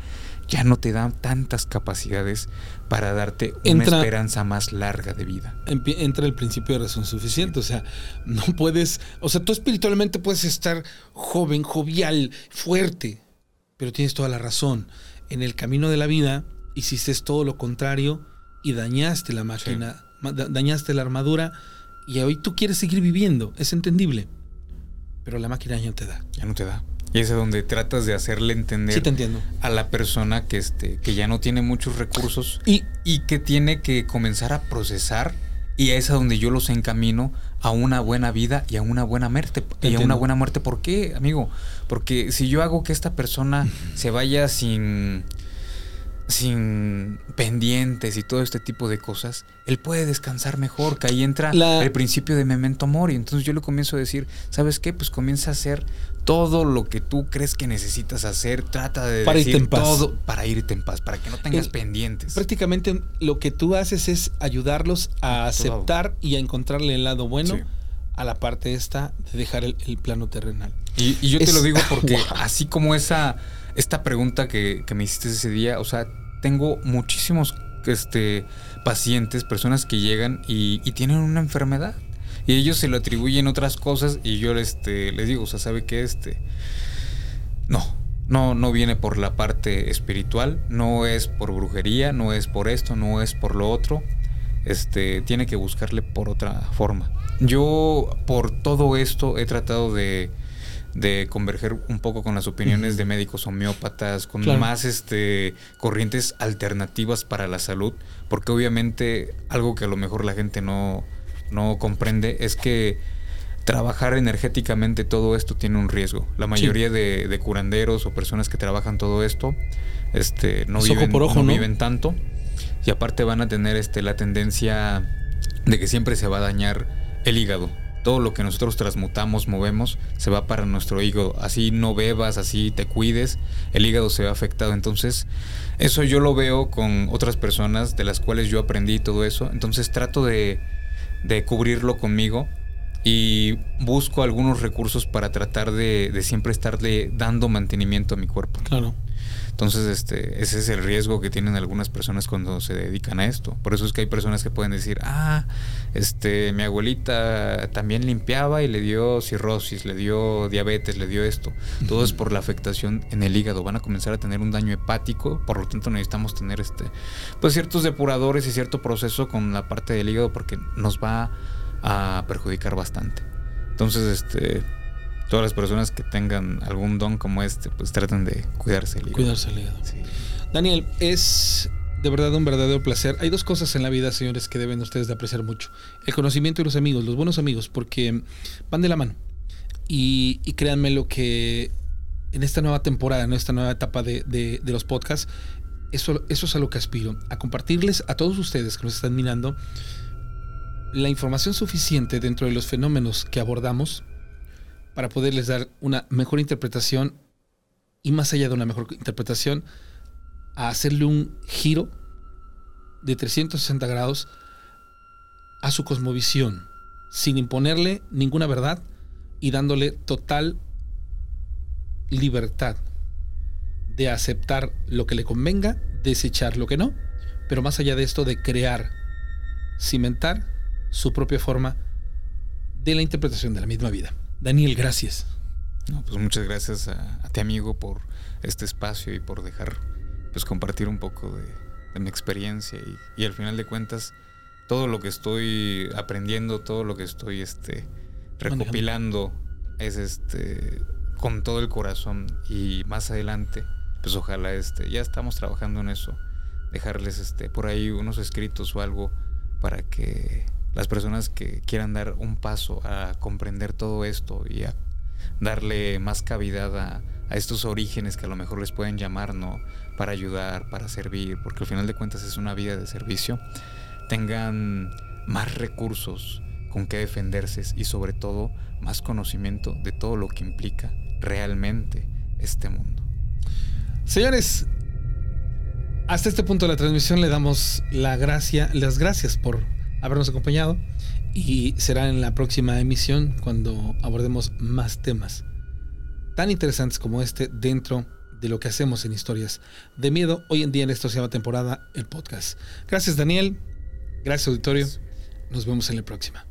Speaker 1: ya no te da tantas capacidades para darte una esperanza más larga de vida.
Speaker 2: Entra el principio de razón suficiente, o sea, no puedes, o sea, tú espiritualmente puedes estar joven, jovial, fuerte, pero tienes toda la razón. En el camino de la vida hiciste todo lo contrario y dañaste la máquina, dañaste la armadura y hoy tú quieres seguir viviendo, es entendible. Pero la máquina ya no te da.
Speaker 1: Ya no te da. Y es donde tratas de hacerle entender a la persona que, este, que ya no tiene muchos recursos y, y que tiene que comenzar a procesar y es a donde yo los encamino a una buena vida y a una buena muerte. Y a una buena muerte, ¿por qué, amigo? Porque si yo hago que esta persona se vaya sin sin pendientes y todo este tipo de cosas, él puede descansar mejor, que ahí entra el principio de memento mori. Entonces yo le comienzo a decir, ¿sabes qué? Pues comienza a hacer todo lo que tú crees que necesitas hacer, trata de
Speaker 2: para
Speaker 1: decir
Speaker 2: irte en paz.
Speaker 1: todo para irte en paz, para que no tengas pendientes.
Speaker 2: Prácticamente lo que tú haces es ayudarlos a aceptar y a encontrarle el lado bueno. a la parte esta de dejar el, plano terrenal.
Speaker 1: Y, yo te lo digo porque así como esa esta pregunta que, me hiciste ese día, o sea, tengo muchísimos este, pacientes, personas que llegan y, tienen una enfermedad. Y ellos se lo atribuyen otras cosas y yo este, les digo, o sea, ¿sabe qué? Este, no, no, no viene por la parte espiritual, no es por brujería, no es por esto, no es por lo otro. Este, tiene que buscarle por otra forma. Yo por todo esto he tratado de de converger un poco con las opiniones de médicos homeópatas, con más este, corrientes alternativas para la salud, porque obviamente algo que a lo mejor la gente no, no comprende es que trabajar energéticamente todo esto tiene un riesgo. La mayoría de, curanderos o personas que trabajan todo esto este, no, viven, no, viven tanto y aparte van a tener este, la tendencia de que siempre se va a dañar el hígado todo lo que nosotros transmutamos, movemos, se va para nuestro hígado. Así no bebas, así te cuides, el hígado se ve afectado. Entonces, eso yo lo veo con otras personas de las cuales yo aprendí todo eso. Entonces trato de, cubrirlo conmigo y busco algunos recursos para tratar de, de siempre estarle dando mantenimiento a mi cuerpo.
Speaker 2: Claro.
Speaker 1: Entonces, este, ese es el riesgo que tienen algunas personas cuando se dedican a esto. Por eso es que hay personas que pueden decir, ah, este, mi abuelita también limpiaba y le dio cirrosis, le dio diabetes, le dio esto. Todo es por la afectación en el hígado. Van a comenzar a tener un daño hepático, por lo tanto necesitamos tener este, pues ciertos depuradores y cierto proceso con la parte del hígado porque nos va a perjudicar bastante. Entonces, este, todas las personas que tengan algún don como este, pues traten de cuidarse el hígado.
Speaker 2: Cuidarse el hígado. Daniel, es de verdad un verdadero placer. Hay dos cosas en la vida, señores, que deben ustedes de apreciar mucho. El conocimiento y los amigos, los buenos amigos, porque van de la mano. Y, créanme lo que en esta nueva temporada, en esta nueva etapa de, los podcasts, eso, eso es a lo que aspiro, a compartirles a todos ustedes que nos están mirando la información suficiente dentro de los fenómenos que abordamos para poderles dar una mejor interpretación y más allá de una mejor interpretación, a hacerle un giro de 360 grados a su cosmovisión, sin imponerle ninguna verdad y dándole total libertad de aceptar lo que le convenga, desechar lo que no, pero más allá de esto de crear, cimentar su propia forma de la interpretación de la misma vida. Daniel, gracias.
Speaker 1: pues muchas gracias a, ti amigo por este espacio y por dejar pues compartir un poco de, mi experiencia y, al final de cuentas todo lo que estoy aprendiendo, todo lo que estoy este, recopilando es este con todo el corazón y más adelante pues ojalá este ya estamos trabajando en eso dejarles este por ahí unos escritos o algo para que las personas que quieran dar un paso a comprender todo esto y a darle más cavidad a, a estos orígenes que a lo mejor les pueden llamar, ¿no? Para ayudar, para servir, porque al final de cuentas es una vida de servicio, tengan más recursos con que defenderse y sobre todo más conocimiento de todo lo que implica realmente este mundo.
Speaker 2: Señores, hasta este punto de la transmisión le damos la gracia, las gracias por habernos acompañado y será en la próxima emisión cuando abordemos más temas tan interesantes como este dentro de lo que hacemos en historias de miedo hoy en día en esta octava temporada, el podcast. Gracias Daniel, gracias auditorio, nos vemos en la próxima.